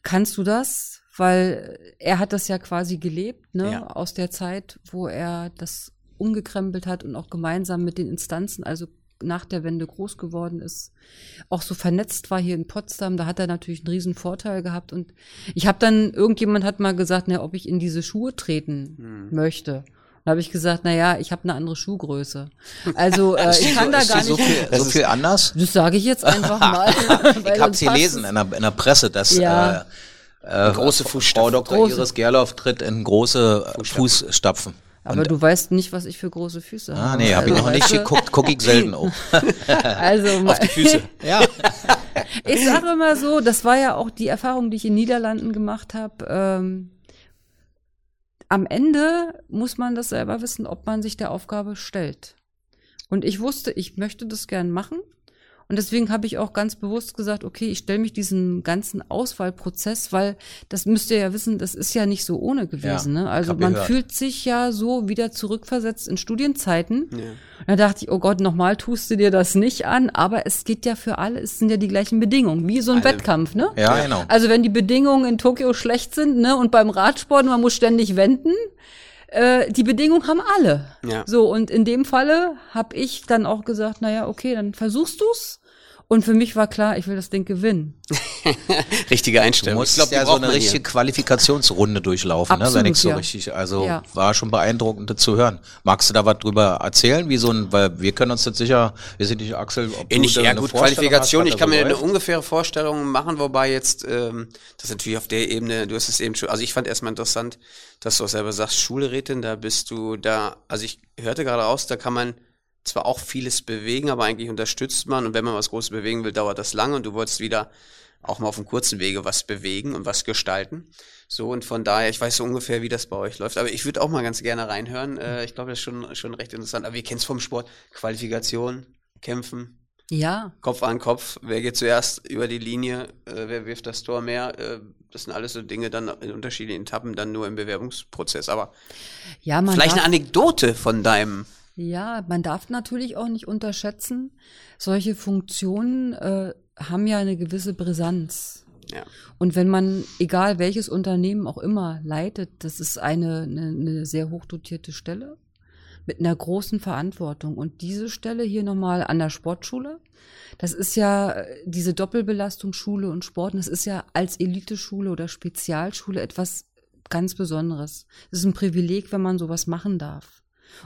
kannst du das? Weil er hat das ja quasi gelebt, ne, ja. aus der Zeit, wo er das umgekrempelt hat und auch gemeinsam mit den Instanzen, also nach der Wende groß geworden ist, auch so vernetzt war hier in Potsdam, da hat er natürlich einen riesen Vorteil gehabt. Und ich habe dann, irgendjemand hat mal gesagt, na, ob ich in diese Schuhe treten hm. möchte. Da habe ich gesagt, na ja, ich habe eine andere Schuhgröße. Also <laughs> äh, ich kann so, da gar nicht. So viel, so viel anders? Das sage ich jetzt einfach <laughs> mal. ich habe sie lesen in der, in der Presse, dass ja. äh, äh, große Fußstapfen. Frau Dr. Große. Iris Gerloff tritt in große Fußstapfen. Fußstapfen. Aber und, du weißt nicht, was ich für große Füße ah, habe. Ah, nee, habe also, ich noch nicht geguckt, gucke ich selten auch. <laughs> also auf die Füße. ja. <laughs> ich sage immer so, das war ja auch die Erfahrung, die ich in Niederlanden gemacht habe. Ähm, am Ende muss man das selber wissen, ob man sich der Aufgabe stellt. Und ich wusste, ich möchte das gern machen. Und deswegen habe ich auch ganz bewusst gesagt, okay, ich stelle mich diesen ganzen Auswahlprozess, weil das müsst ihr ja wissen, das ist ja nicht so ohne gewesen. Ja, ne? Also man gehört. fühlt sich ja so wieder zurückversetzt in Studienzeiten. Ja. Und da dachte ich, oh Gott, nochmal tust du dir das nicht an, aber es geht ja für alle, es sind ja die gleichen Bedingungen, wie so ein alle. Wettkampf, ne? Ja, genau. Also wenn die Bedingungen in Tokio schlecht sind, ne, und beim Radsport, man muss ständig wenden, äh, die Bedingungen haben alle. Ja. So, und in dem Falle habe ich dann auch gesagt, naja, okay, dann versuchst du's. Und für mich war klar, ich will das Ding gewinnen. <laughs> Richtige Einstellung. Du musst ich glaub, ja so eine richtige hier. Qualifikationsrunde durchlaufen, Absolut, ne, wenn ich so ja. richtig, also ja. war schon beeindruckend zu hören. Magst du da was drüber erzählen, wie so ein, weil wir können uns jetzt sicher, wir sind nicht Axel, ob äh, nicht, ja gut, Qualifikation, hast, ich kann mir läuft? eine ungefähre Vorstellung machen, wobei jetzt, ähm, das natürlich auf der Ebene, du hast es eben schon, also ich fand erstmal interessant, dass du auch selber sagst, Schulrätin, da bist du da, also ich hörte gerade raus, da kann man zwar auch vieles bewegen, aber eigentlich unterstützt man und wenn man was Großes bewegen will, dauert das lange und du wolltest wieder auch mal auf dem kurzen Wege was bewegen und was gestalten. So und von daher, ich weiß so ungefähr, wie das bei euch läuft, aber ich würde auch mal ganz gerne reinhören. Äh, ich glaube, das ist schon, schon recht interessant. Aber wir kennen es vom Sport. Qualifikation, Kämpfen. Ja. Kopf an Kopf. Wer geht zuerst über die Linie? Äh, wer wirft das Tor mehr? Äh, das sind alles so Dinge dann in unterschiedlichen Etappen, dann nur im Bewerbungsprozess. Aber ja, vielleicht eine Anekdote von deinem ja, man darf natürlich auch nicht unterschätzen, solche Funktionen äh, haben ja eine gewisse Brisanz. Ja. Und wenn man, egal welches Unternehmen auch immer leitet, das ist eine, eine, eine sehr hochdotierte Stelle mit einer großen Verantwortung. Und diese Stelle hier nochmal an der Sportschule, das ist ja äh, diese Doppelbelastung Schule und Sport, das ist ja als Eliteschule oder Spezialschule etwas ganz Besonderes. Es ist ein Privileg, wenn man sowas machen darf.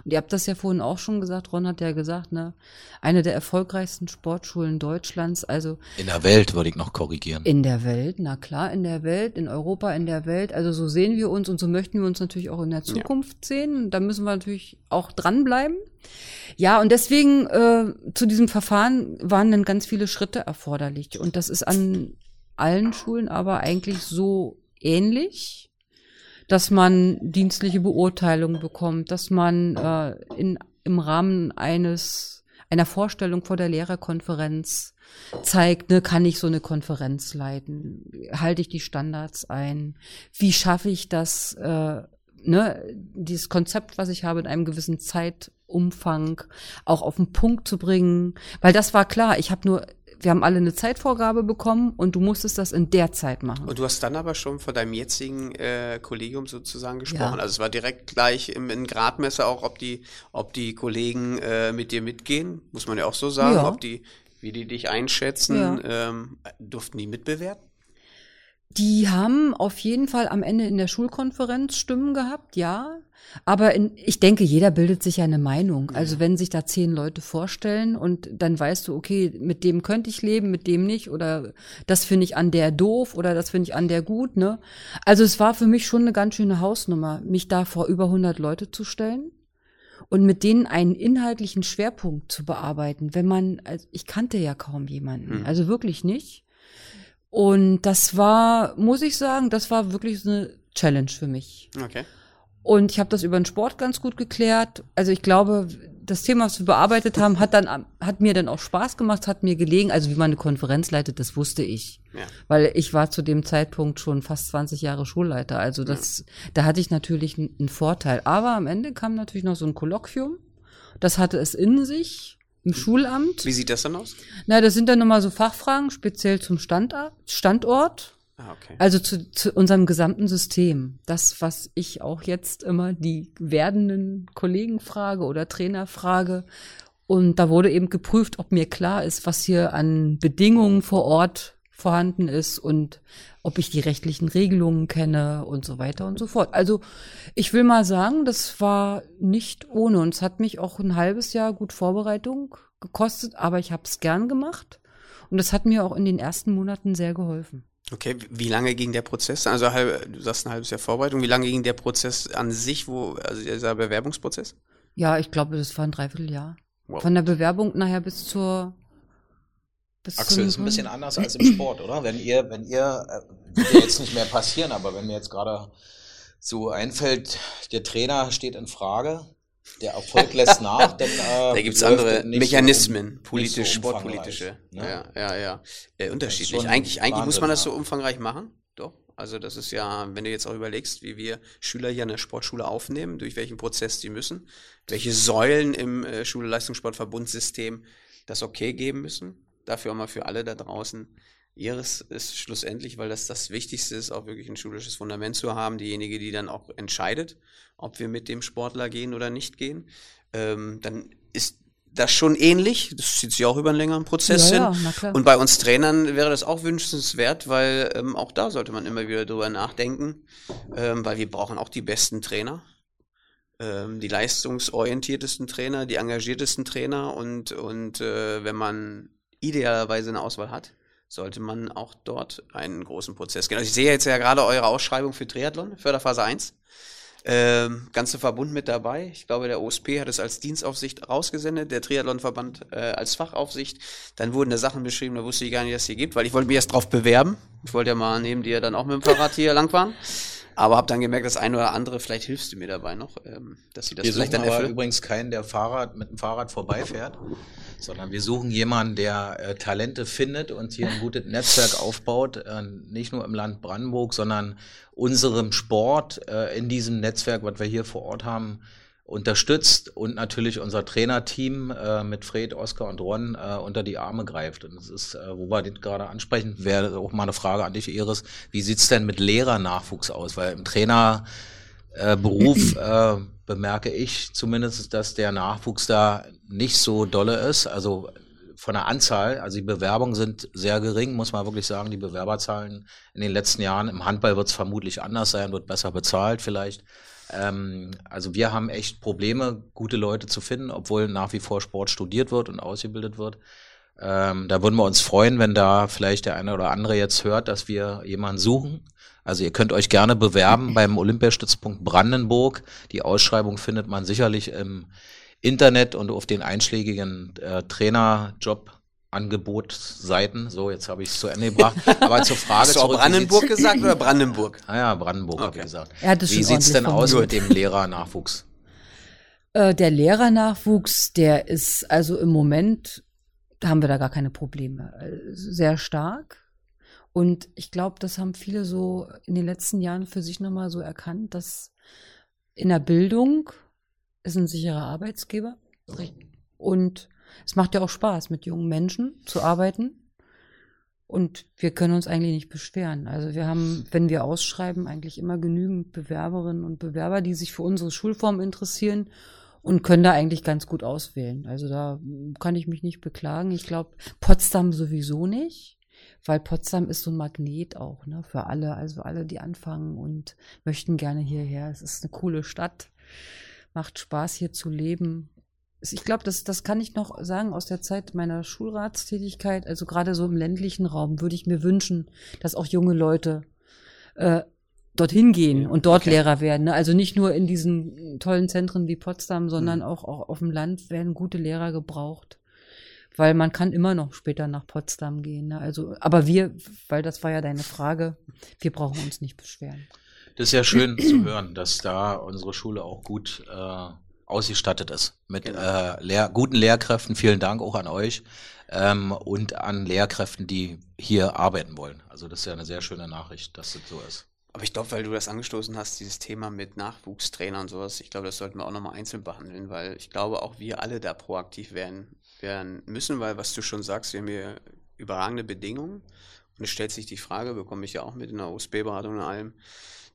Und ihr habt das ja vorhin auch schon gesagt, Ron hat ja gesagt, ne, eine der erfolgreichsten Sportschulen Deutschlands, also. In der Welt würde ich noch korrigieren. In der Welt, na klar, in der Welt, in Europa, in der Welt. Also so sehen wir uns und so möchten wir uns natürlich auch in der Zukunft ja. sehen. Da müssen wir natürlich auch dranbleiben. Ja, und deswegen äh, zu diesem Verfahren waren dann ganz viele Schritte erforderlich. Und das ist an allen Schulen aber eigentlich so ähnlich dass man dienstliche Beurteilung bekommt, dass man äh, in, im Rahmen eines einer Vorstellung vor der Lehrerkonferenz zeigt, ne, kann ich so eine Konferenz leiten? Halte ich die Standards ein? Wie schaffe ich das, äh, ne, dieses Konzept, was ich habe, in einem gewissen Zeitumfang auch auf den Punkt zu bringen? Weil das war klar, ich habe nur wir haben alle eine Zeitvorgabe bekommen und du musstest das in der Zeit machen. Und du hast dann aber schon von deinem jetzigen äh, Kollegium sozusagen gesprochen. Ja. Also es war direkt gleich im, im Gradmesser auch, ob die, ob die Kollegen äh, mit dir mitgehen, muss man ja auch so sagen, ja. ob die, wie die dich einschätzen, ja. ähm, durften die mitbewerten? Die haben auf jeden Fall am Ende in der Schulkonferenz Stimmen gehabt, ja. Aber in, ich denke, jeder bildet sich ja eine Meinung. Also wenn sich da zehn Leute vorstellen und dann weißt du, okay, mit dem könnte ich leben, mit dem nicht, oder das finde ich an der doof oder das finde ich an der gut, ne? Also es war für mich schon eine ganz schöne Hausnummer, mich da vor über 100 Leute zu stellen und mit denen einen inhaltlichen Schwerpunkt zu bearbeiten, wenn man, also ich kannte ja kaum jemanden, hm. also wirklich nicht. Und das war, muss ich sagen, das war wirklich so eine Challenge für mich. Okay. Und ich habe das über den Sport ganz gut geklärt. Also ich glaube, das Thema, was wir bearbeitet haben, hat dann hat mir dann auch Spaß gemacht, hat mir gelegen. Also wie man eine Konferenz leitet, das wusste ich, ja. weil ich war zu dem Zeitpunkt schon fast 20 Jahre Schulleiter. Also das, ja. da hatte ich natürlich einen Vorteil. Aber am Ende kam natürlich noch so ein Kolloquium. Das hatte es in sich im Schulamt. Wie sieht das dann aus? Na, das sind dann nochmal so Fachfragen, speziell zum Standort. Ah, okay. Also zu, zu unserem gesamten System. Das, was ich auch jetzt immer die werdenden Kollegen frage oder Trainer frage. Und da wurde eben geprüft, ob mir klar ist, was hier an Bedingungen vor Ort vorhanden ist und ob ich die rechtlichen Regelungen kenne und so weiter und so fort. Also ich will mal sagen, das war nicht ohne und es hat mich auch ein halbes Jahr gut Vorbereitung gekostet, aber ich habe es gern gemacht und das hat mir auch in den ersten Monaten sehr geholfen. Okay, wie lange ging der Prozess? Also du sagst ein halbes Jahr Vorbereitung. Wie lange ging der Prozess an sich, wo, also dieser Bewerbungsprozess? Ja, ich glaube, das war ein Dreivierteljahr. Wow. Von der Bewerbung nachher bis zur bis Axel ist ein bisschen anders als im Sport, oder? Wenn ihr, wenn ihr, äh, jetzt nicht mehr passieren, aber wenn mir jetzt gerade so einfällt, der Trainer steht in Frage, der Erfolg lässt nach, dann <laughs> äh, da gibt's andere Mechanismen, so, politisch, so sportpolitische. Ne? Ja, ja, ja. Äh, unterschiedlich. Eigentlich, eigentlich muss man das so umfangreich machen. Doch. Also das ist ja, wenn du jetzt auch überlegst, wie wir Schüler hier an der Sportschule aufnehmen, durch welchen Prozess die müssen, welche Säulen im äh, Schule-Leistungssportverbundssystem das okay geben müssen. Dafür auch mal für alle da draußen. Ihres ist schlussendlich, weil das das Wichtigste ist, auch wirklich ein schulisches Fundament zu haben, diejenige, die dann auch entscheidet, ob wir mit dem Sportler gehen oder nicht gehen. Ähm, dann ist das schon ähnlich. Das zieht sich auch über einen längeren Prozess ja, hin. Ja, und bei uns Trainern wäre das auch wünschenswert, weil ähm, auch da sollte man immer wieder drüber nachdenken, ähm, weil wir brauchen auch die besten Trainer, ähm, die leistungsorientiertesten Trainer, die engagiertesten Trainer und, und äh, wenn man idealerweise eine Auswahl hat, sollte man auch dort einen großen Prozess gehen. Also ich sehe jetzt ja gerade eure Ausschreibung für Triathlon, Förderphase 1. Ähm, ganze Verbund mit dabei. Ich glaube, der OSP hat es als Dienstaufsicht rausgesendet, der Triathlonverband äh, als Fachaufsicht. Dann wurden da Sachen beschrieben, da wusste ich gar nicht, dass es hier gibt, weil ich wollte mich erst drauf bewerben. Ich wollte ja mal neben dir dann auch mit dem Fahrrad hier <laughs> lang fahren. Aber habe dann gemerkt, das eine oder andere, vielleicht hilfst du mir dabei noch, ähm, dass sie das Wir vielleicht dann aber erfüllen. übrigens keinen, der Fahrrad mit dem Fahrrad vorbeifährt, sondern wir suchen jemanden, der äh, Talente findet und hier ein gutes Netzwerk aufbaut, äh, nicht nur im Land Brandenburg, sondern unserem Sport äh, in diesem Netzwerk, was wir hier vor Ort haben, unterstützt und natürlich unser Trainerteam äh, mit Fred, Oskar und Ron äh, unter die Arme greift. Und das ist, äh, wo wir das gerade ansprechen, wäre auch mal eine Frage an dich, Iris. Wie sieht's denn mit Lehrernachwuchs aus? Weil im Trainerberuf <clears throat> äh, bemerke ich zumindest, dass der Nachwuchs da nicht so dolle ist. Also von der Anzahl, also die Bewerbungen sind sehr gering, muss man wirklich sagen. Die Bewerberzahlen in den letzten Jahren, im Handball wird es vermutlich anders sein, wird besser bezahlt vielleicht. Ähm, also wir haben echt Probleme, gute Leute zu finden, obwohl nach wie vor Sport studiert wird und ausgebildet wird. Ähm, da würden wir uns freuen, wenn da vielleicht der eine oder andere jetzt hört, dass wir jemanden suchen. Also ihr könnt euch gerne bewerben <laughs> beim Olympiastützpunkt Brandenburg. Die Ausschreibung findet man sicherlich im Internet und auf den einschlägigen äh, Trainerjob Angebotsseiten. So, jetzt habe ich es zu Ende gebracht. Aber zur <laughs> Frage Hast du zurück, Brandenburg gesagt oder Brandenburg? Ah ja, Brandenburg okay. habe ich gesagt. Wie sieht es denn aus mit dem Lehrernachwuchs? Äh, der Lehrernachwuchs, der ist also im Moment, da haben wir da gar keine Probleme. Äh, sehr stark. Und ich glaube, das haben viele so in den letzten Jahren für sich nochmal so erkannt, dass in der Bildung ist ein sicherer Arbeitsgeber. Und es macht ja auch Spaß, mit jungen Menschen zu arbeiten. Und wir können uns eigentlich nicht beschweren. Also wir haben, wenn wir ausschreiben, eigentlich immer genügend Bewerberinnen und Bewerber, die sich für unsere Schulform interessieren und können da eigentlich ganz gut auswählen. Also da kann ich mich nicht beklagen. Ich glaube, Potsdam sowieso nicht, weil Potsdam ist so ein Magnet auch, ne, für alle, also alle, die anfangen und möchten gerne hierher. Es ist eine coole Stadt, macht Spaß hier zu leben ich glaube, das, das kann ich noch sagen aus der Zeit meiner Schulratstätigkeit. Also gerade so im ländlichen Raum würde ich mir wünschen, dass auch junge Leute äh, dorthin gehen und dort okay. Lehrer werden. Ne? Also nicht nur in diesen tollen Zentren wie Potsdam, sondern mhm. auch, auch auf dem Land werden gute Lehrer gebraucht. Weil man kann immer noch später nach Potsdam gehen. Ne? Also, aber wir, weil das war ja deine Frage, wir brauchen uns nicht beschweren. Das ist ja schön zu hören, dass da unsere Schule auch gut äh, ausgestattet ist mit genau. äh, Lehr guten Lehrkräften. Vielen Dank auch an euch ähm, und an Lehrkräften, die hier arbeiten wollen. Also das ist ja eine sehr schöne Nachricht, dass das so ist. Aber ich glaube, weil du das angestoßen hast, dieses Thema mit Nachwuchstrainer und sowas, ich glaube, das sollten wir auch nochmal einzeln behandeln, weil ich glaube, auch wir alle da proaktiv werden, werden müssen, weil was du schon sagst, wir haben hier überragende Bedingungen. Und es stellt sich die Frage, bekomme ich ja auch mit in der USB-Beratung und allem,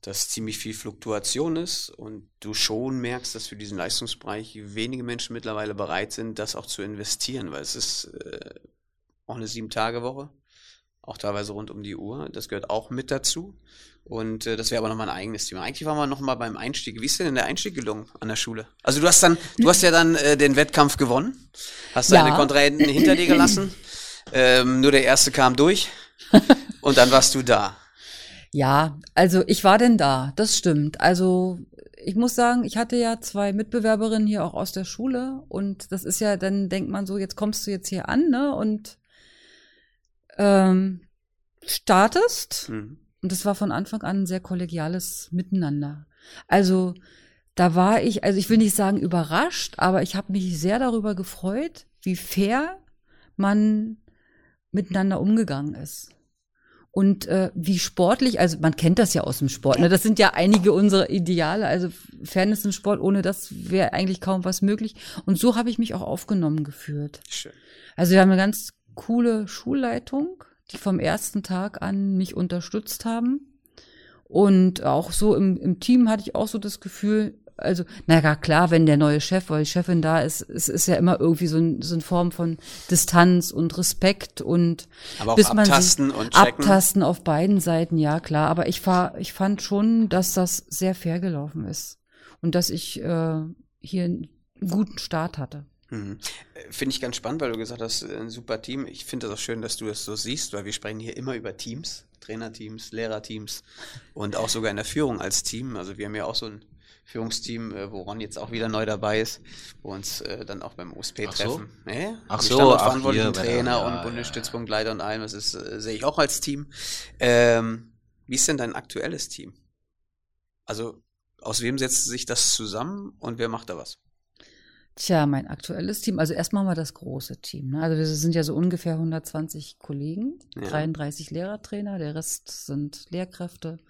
dass ziemlich viel Fluktuation ist und du schon merkst, dass für diesen Leistungsbereich wenige Menschen mittlerweile bereit sind, das auch zu investieren, weil es ist äh, auch eine Sieben-Tage-Woche, auch teilweise rund um die Uhr. Das gehört auch mit dazu. Und äh, das wäre aber nochmal ein eigenes Thema. Eigentlich waren wir nochmal beim Einstieg. Wie ist denn der Einstieg gelungen an der Schule? Also du hast dann, du hast ja dann äh, den Wettkampf gewonnen, hast ja. deine Kontrahenten hinter dir gelassen. <laughs> Ähm, nur der erste kam durch. <laughs> Und dann warst du da. Ja, also ich war denn da, das stimmt. Also ich muss sagen, ich hatte ja zwei Mitbewerberinnen hier auch aus der Schule und das ist ja, dann denkt man so, jetzt kommst du jetzt hier an, ne? Und ähm, startest. Mhm. Und das war von Anfang an ein sehr kollegiales Miteinander. Also da war ich, also ich will nicht sagen überrascht, aber ich habe mich sehr darüber gefreut, wie fair man miteinander umgegangen ist. Und äh, wie sportlich, also man kennt das ja aus dem Sport, ne? das sind ja einige unserer Ideale, also Fairness im Sport, ohne das wäre eigentlich kaum was möglich. Und so habe ich mich auch aufgenommen gefühlt. Schön. Also wir haben eine ganz coole Schulleitung, die vom ersten Tag an mich unterstützt haben. Und auch so im, im Team hatte ich auch so das Gefühl, also, naja, klar, wenn der neue Chef oder die Chefin da ist, es ist ja immer irgendwie so, ein, so eine Form von Distanz und Respekt und aber auch bis man abtasten und checken. abtasten auf beiden Seiten, ja klar. Aber ich war, ich fand schon, dass das sehr fair gelaufen ist und dass ich äh, hier einen guten Start hatte. Mhm. Finde ich ganz spannend, weil du gesagt hast, ein super Team. Ich finde das auch schön, dass du das so siehst, weil wir sprechen hier immer über Teams, Trainerteams, Lehrerteams und auch sogar in der Führung als Team. Also wir haben ja auch so ein Führungsteam, äh, wo Ron jetzt auch wieder neu dabei ist, wo uns äh, dann auch beim USP ach treffen. So? Nee? Ach so, ach hier, Trainer ja, und Bundesstützpunktleiter ja. und allem, das ist, äh, sehe ich auch als Team. Ähm, wie ist denn dein aktuelles Team? Also aus wem setzt sich das zusammen und wer macht da was? Tja, mein aktuelles Team, also erstmal wir das große Team. Ne? Also wir sind ja so ungefähr 120 Kollegen, ja. 33 Lehrertrainer, der Rest sind Lehrkräfte,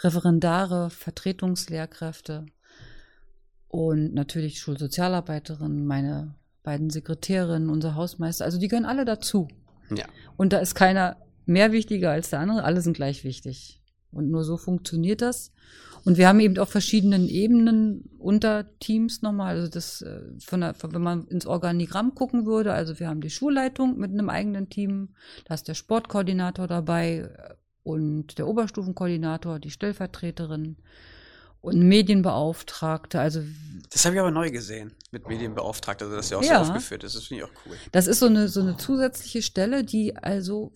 Referendare, Vertretungslehrkräfte und natürlich Schulsozialarbeiterinnen, meine beiden Sekretärinnen, unser Hausmeister. Also die gehören alle dazu. Ja. Und da ist keiner mehr wichtiger als der andere, alle sind gleich wichtig. Und nur so funktioniert das. Und wir haben eben auf verschiedenen Ebenen unter Teams nochmal, also das äh, von der, wenn man ins Organigramm gucken würde, also wir haben die Schulleitung mit einem eigenen Team, da ist der Sportkoordinator dabei äh, und der Oberstufenkoordinator, die Stellvertreterin und Medienbeauftragte. Also das habe ich aber neu gesehen mit Medienbeauftragte, also das ist ja auch ja. so aufgeführt ist. Das finde ich auch cool. Das ist so eine so eine zusätzliche Stelle, die also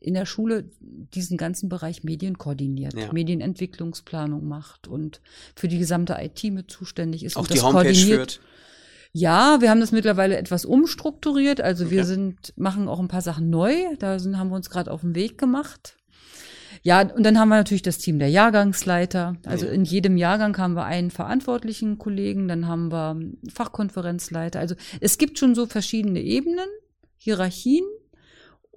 in der Schule diesen ganzen Bereich Medien koordiniert, ja. Medienentwicklungsplanung macht und für die gesamte IT mit zuständig ist. Auch die Homepage führt. Ja, wir haben das mittlerweile etwas umstrukturiert. Also wir sind, machen auch ein paar Sachen neu. Da sind, haben wir uns gerade auf den Weg gemacht. Ja, und dann haben wir natürlich das Team der Jahrgangsleiter. Also in jedem Jahrgang haben wir einen verantwortlichen Kollegen, dann haben wir Fachkonferenzleiter. Also es gibt schon so verschiedene Ebenen, Hierarchien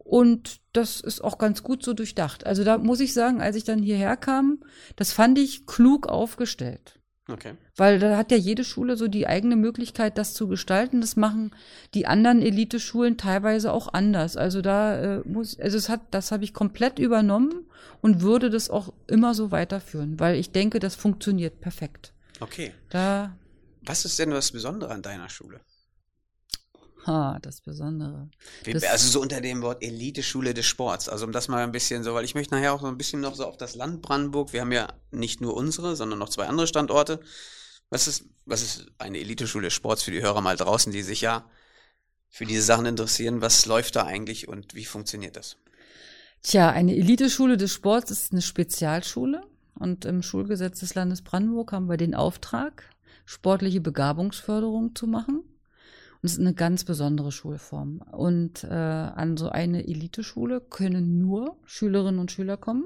und das ist auch ganz gut so durchdacht. Also da muss ich sagen, als ich dann hierher kam, das fand ich klug aufgestellt. Okay. Weil da hat ja jede Schule so die eigene Möglichkeit, das zu gestalten. Das machen die anderen Eliteschulen teilweise auch anders. Also da äh, muss, also es hat, das habe ich komplett übernommen und würde das auch immer so weiterführen, weil ich denke, das funktioniert perfekt. Okay. Da. Was ist denn das Besondere an deiner Schule? Ha, das Besondere. Das also so unter dem Wort Elite-Schule des Sports. Also um das mal ein bisschen so, weil ich möchte nachher auch so ein bisschen noch so auf das Land Brandenburg. Wir haben ja nicht nur unsere, sondern noch zwei andere Standorte. Was ist, was ist eine Elite-Schule des Sports für die Hörer mal draußen, die sich ja für diese Sachen interessieren? Was läuft da eigentlich und wie funktioniert das? Tja, eine Eliteschule des Sports ist eine Spezialschule. Und im Schulgesetz des Landes Brandenburg haben wir den Auftrag, sportliche Begabungsförderung zu machen. Es ist eine ganz besondere Schulform. Und äh, an so eine Eliteschule können nur Schülerinnen und Schüler kommen,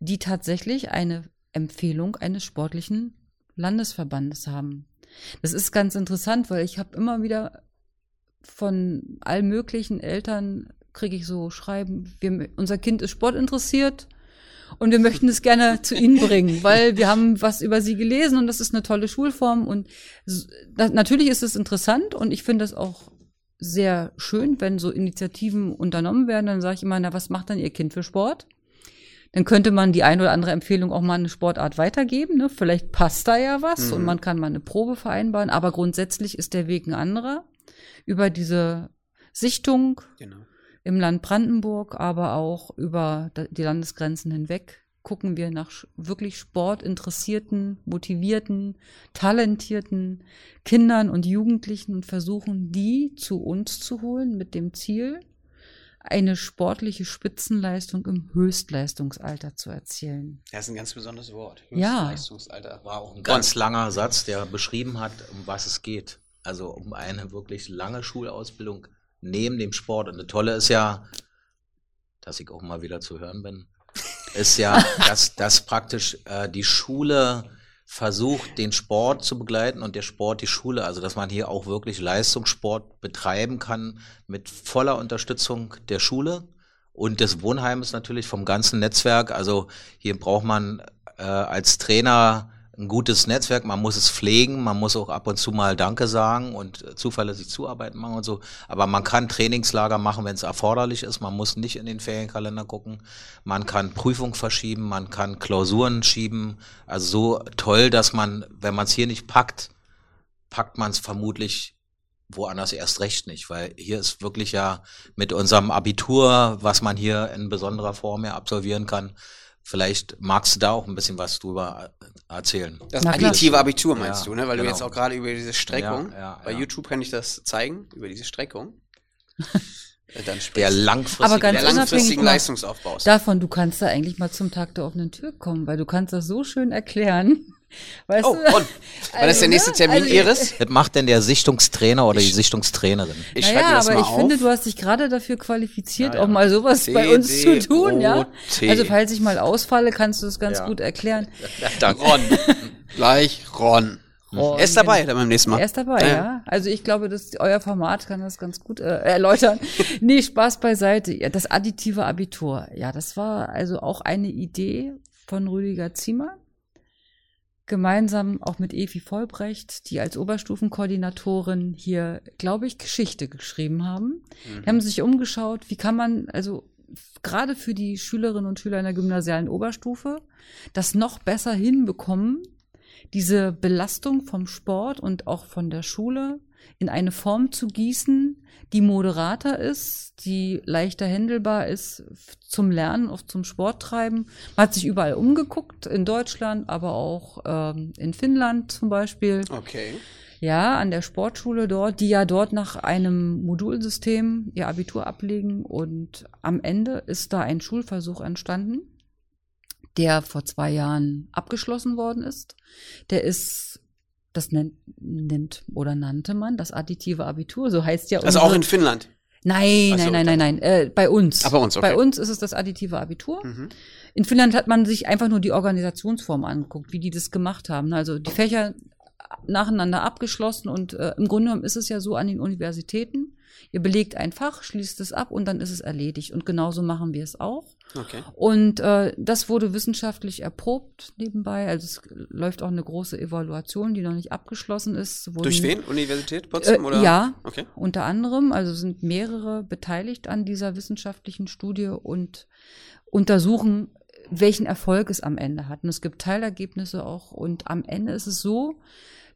die tatsächlich eine Empfehlung eines sportlichen Landesverbandes haben. Das ist ganz interessant, weil ich habe immer wieder von allen möglichen Eltern kriege ich so Schreiben, wir, unser Kind ist sportinteressiert, und wir möchten es gerne zu Ihnen bringen, weil wir haben was über Sie gelesen und das ist eine tolle Schulform und das, natürlich ist es interessant und ich finde es auch sehr schön, wenn so Initiativen unternommen werden. Dann sage ich immer, na, was macht dann Ihr Kind für Sport? Dann könnte man die ein oder andere Empfehlung auch mal eine Sportart weitergeben. Ne? Vielleicht passt da ja was mhm. und man kann mal eine Probe vereinbaren. Aber grundsätzlich ist der Weg ein anderer. Über diese Sichtung genau im Land Brandenburg, aber auch über die Landesgrenzen hinweg gucken wir nach wirklich sportinteressierten, motivierten, talentierten Kindern und Jugendlichen und versuchen, die zu uns zu holen mit dem Ziel, eine sportliche Spitzenleistung im Höchstleistungsalter zu erzielen. Das ist ein ganz besonderes Wort. Ja. Höchstleistungsalter war auch ein ganz langer Satz, der beschrieben hat, um was es geht. Also um eine wirklich lange Schulausbildung neben dem Sport. Und das Tolle ist ja, dass ich auch mal wieder zu hören bin, ist ja, <laughs> dass, dass praktisch äh, die Schule versucht, den Sport zu begleiten und der Sport die Schule. Also dass man hier auch wirklich Leistungssport betreiben kann mit voller Unterstützung der Schule und des Wohnheimes natürlich vom ganzen Netzwerk. Also hier braucht man äh, als Trainer ein gutes Netzwerk, man muss es pflegen, man muss auch ab und zu mal Danke sagen und zuverlässig zuarbeiten machen und so. Aber man kann Trainingslager machen, wenn es erforderlich ist. Man muss nicht in den Ferienkalender gucken. Man kann Prüfung verschieben, man kann Klausuren schieben. Also so toll, dass man, wenn man es hier nicht packt, packt man es vermutlich woanders erst recht nicht, weil hier ist wirklich ja mit unserem Abitur, was man hier in besonderer Form ja absolvieren kann, Vielleicht magst du da auch ein bisschen was drüber erzählen. Das additive Abitur meinst ja, du, ne? Weil genau. du jetzt auch gerade über diese Streckung, ja, ja, bei YouTube kann ich das zeigen, über diese Streckung. Äh, dann der langfristige, Aber ganz der langfristigen Leistungsaufbaus. Davon, du kannst da eigentlich mal zum Tag der offenen Tür kommen, weil du kannst das so schön erklären. Weißt oh, du? und? <laughs> Wann ist der nächste ne? Termin, also, Iris? Was macht denn der Sichtungstrainer oder die Sichtungstrainerin? Ich naja, schreibe das aber mal ich auf. finde, du hast dich gerade dafür qualifiziert, ja, ja. auch mal sowas C bei uns zu tun, ja? Also falls ich mal ausfalle, kannst du das ganz ja. gut erklären. <laughs> Danke. <laughs> Ron. Gleich Ron. Ron. Er ist dabei dann beim nächsten Mal. Er ist dabei, ja. ja. Also ich glaube, dass euer Format kann das ganz gut äh, erläutern. nee, Spaß beiseite. Ja, das additive Abitur. Ja, das war also auch eine Idee von Rüdiger Ziemer gemeinsam auch mit Evi Vollbrecht, die als Oberstufenkoordinatorin hier, glaube ich, Geschichte geschrieben haben. Mhm. Die haben sich umgeschaut, wie kann man, also gerade für die Schülerinnen und Schüler in der gymnasialen Oberstufe, das noch besser hinbekommen, diese Belastung vom Sport und auch von der Schule in eine Form zu gießen, die moderater ist, die leichter händelbar ist zum Lernen, auch zum Sporttreiben. Man hat sich überall umgeguckt, in Deutschland, aber auch ähm, in Finnland zum Beispiel. Okay. Ja, an der Sportschule dort, die ja dort nach einem Modulsystem ihr Abitur ablegen und am Ende ist da ein Schulversuch entstanden, der vor zwei Jahren abgeschlossen worden ist. Der ist das nennt, nennt oder nannte man das additive Abitur, so heißt ja. Also auch in Finnland. Nein, so, nein, nein, nein, nein, äh, bei uns. Ah, bei uns, okay. Bei uns ist es das additive Abitur. Mhm. In Finnland hat man sich einfach nur die Organisationsform angeguckt, wie die das gemacht haben. Also die Fächer nacheinander abgeschlossen und äh, im Grunde genommen ist es ja so an den Universitäten. Ihr belegt ein Fach, schließt es ab und dann ist es erledigt. Und genauso machen wir es auch. Okay. Und äh, das wurde wissenschaftlich erprobt nebenbei. Also es läuft auch eine große Evaluation, die noch nicht abgeschlossen ist. Durch wen? Universität Potsdam? Äh, oder? Ja, okay. unter anderem. Also sind mehrere beteiligt an dieser wissenschaftlichen Studie und untersuchen, welchen Erfolg es am Ende hat. Und es gibt Teilergebnisse auch. Und am Ende ist es so,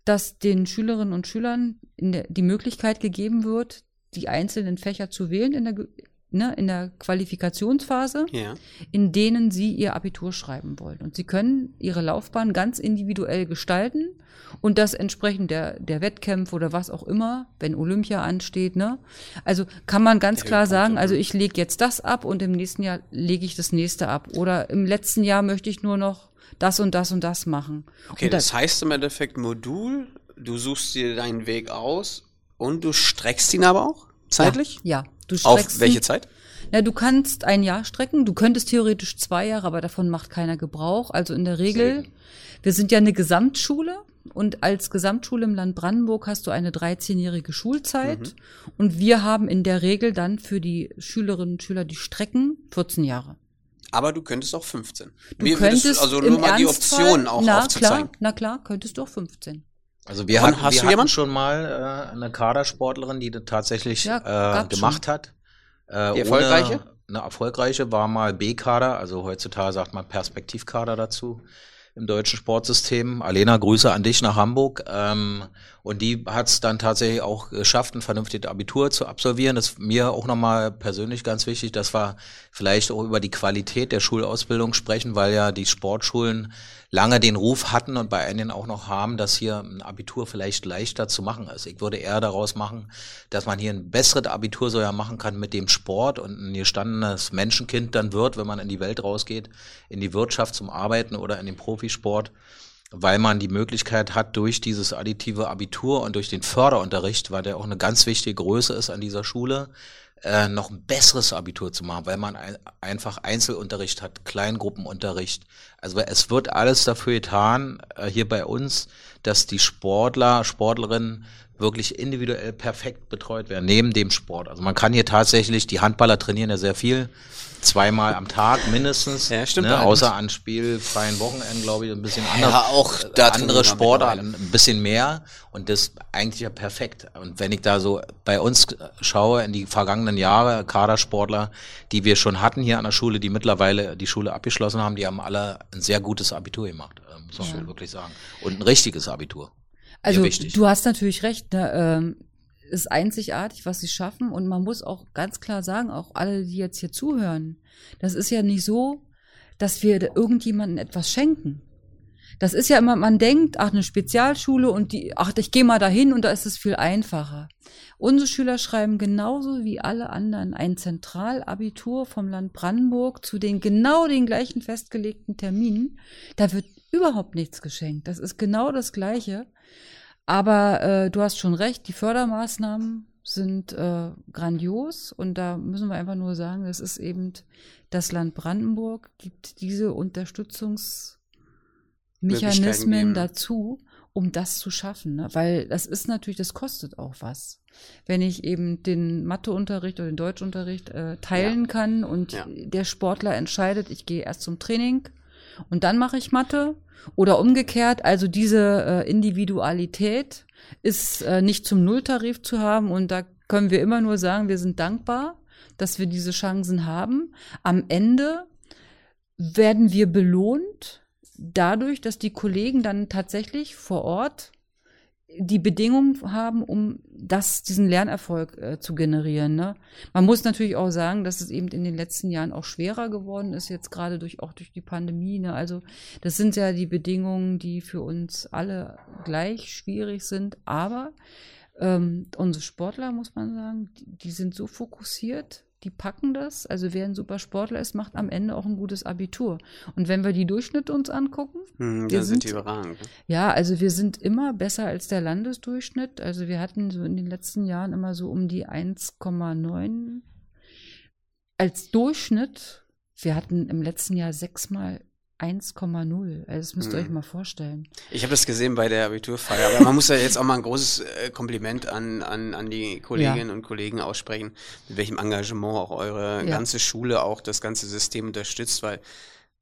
dass den Schülerinnen und Schülern der, die Möglichkeit gegeben wird, die einzelnen Fächer zu wählen in der, ne, in der Qualifikationsphase, ja. in denen sie ihr Abitur schreiben wollen. Und sie können ihre Laufbahn ganz individuell gestalten und das entsprechend der, der Wettkämpfe oder was auch immer, wenn Olympia ansteht. Ne? Also kann man ganz der klar sagen, also ich lege jetzt das ab und im nächsten Jahr lege ich das nächste ab. Oder im letzten Jahr möchte ich nur noch das und das und das machen. Okay, das, das heißt im Endeffekt Modul, du suchst dir deinen Weg aus und du streckst ihn aber auch zeitlich? Ja, ja du streckst Auf welche Zeit? Ja, du kannst ein Jahr strecken, du könntest theoretisch zwei Jahre, aber davon macht keiner Gebrauch. Also in der Regel, wir sind ja eine Gesamtschule und als Gesamtschule im Land Brandenburg hast du eine 13-jährige Schulzeit mhm. und wir haben in der Regel dann für die Schülerinnen und Schüler die Strecken 14 Jahre. Aber du könntest auch 15. Du Mir könntest also nur mal die Optionen auch na, aufzuzeigen. Klar, na klar, könntest du auch 15. Also wir, hatten, wir hatten schon mal äh, eine Kadersportlerin, die das tatsächlich ja, äh, gemacht schon. hat. Äh, die erfolgreiche? Eine erfolgreiche war mal B-Kader, also heutzutage sagt man Perspektivkader dazu im deutschen Sportsystem. Alena, Grüße an dich nach Hamburg. Ähm, und die hat es dann tatsächlich auch geschafft, ein vernünftiges Abitur zu absolvieren. Das ist mir auch nochmal persönlich ganz wichtig, dass wir vielleicht auch über die Qualität der Schulausbildung sprechen, weil ja die Sportschulen lange den Ruf hatten und bei einigen auch noch haben, dass hier ein Abitur vielleicht leichter zu machen ist. Ich würde eher daraus machen, dass man hier ein besseres Abitur so ja machen kann mit dem Sport und ein gestandenes Menschenkind dann wird, wenn man in die Welt rausgeht, in die Wirtschaft zum Arbeiten oder in den Profisport weil man die Möglichkeit hat, durch dieses additive Abitur und durch den Förderunterricht, weil der auch eine ganz wichtige Größe ist an dieser Schule, äh, noch ein besseres Abitur zu machen, weil man ein, einfach Einzelunterricht hat, Kleingruppenunterricht. Also es wird alles dafür getan, äh, hier bei uns, dass die Sportler, Sportlerinnen wirklich individuell perfekt betreut werden, neben dem Sport. Also man kann hier tatsächlich, die Handballer trainieren ja sehr viel, zweimal am Tag mindestens. Ja, stimmt. Ne, außer an spielfreien Wochenenden, glaube ich, ein bisschen anders. Ja, auch da andere Sportarten ein bisschen mehr und das eigentlich ja perfekt. Und wenn ich da so bei uns schaue in die vergangenen Jahre, Kadersportler, die wir schon hatten hier an der Schule, die mittlerweile die Schule abgeschlossen haben, die haben alle ein sehr gutes Abitur gemacht, äh, muss man ja. wirklich sagen. Und ein richtiges Abitur. Also du hast natürlich recht. Ne, ähm ist einzigartig, was sie schaffen. Und man muss auch ganz klar sagen, auch alle, die jetzt hier zuhören, das ist ja nicht so, dass wir irgendjemandem etwas schenken. Das ist ja immer, man denkt, ach, eine Spezialschule und die, ach, ich gehe mal dahin und da ist es viel einfacher. Unsere Schüler schreiben genauso wie alle anderen ein Zentralabitur vom Land Brandenburg zu den genau den gleichen festgelegten Terminen. Da wird überhaupt nichts geschenkt. Das ist genau das Gleiche. Aber äh, du hast schon recht, die Fördermaßnahmen sind äh, grandios und da müssen wir einfach nur sagen, es ist eben das Land Brandenburg gibt diese Unterstützungsmechanismen dazu, um das zu schaffen, ne? weil das ist natürlich, das kostet auch was. Wenn ich eben den Matheunterricht oder den Deutschunterricht äh, teilen ja. kann und ja. der Sportler entscheidet, ich gehe erst zum Training und dann mache ich Mathe. Oder umgekehrt, also diese äh, Individualität ist äh, nicht zum Nulltarif zu haben und da können wir immer nur sagen, wir sind dankbar, dass wir diese Chancen haben. Am Ende werden wir belohnt dadurch, dass die Kollegen dann tatsächlich vor Ort die Bedingungen haben, um das, diesen Lernerfolg äh, zu generieren. Ne? Man muss natürlich auch sagen, dass es eben in den letzten Jahren auch schwerer geworden ist, jetzt gerade durch auch durch die Pandemie. Ne? Also das sind ja die Bedingungen, die für uns alle gleich schwierig sind. Aber ähm, unsere Sportler, muss man sagen, die, die sind so fokussiert die packen das. Also wer ein super Sportler ist, macht am Ende auch ein gutes Abitur. Und wenn wir die Durchschnitte uns angucken, hm, wir sind, sind die überragend. Ne? Ja, also wir sind immer besser als der Landesdurchschnitt. Also wir hatten so in den letzten Jahren immer so um die 1,9 als Durchschnitt. Wir hatten im letzten Jahr sechsmal 1,0. Also das müsst ihr hm. euch mal vorstellen. Ich habe das gesehen bei der Abiturfeier, aber man muss ja jetzt auch mal ein großes äh, Kompliment an, an, an die Kolleginnen ja. und Kollegen aussprechen, mit welchem Engagement auch eure ja. ganze Schule, auch das ganze System unterstützt, weil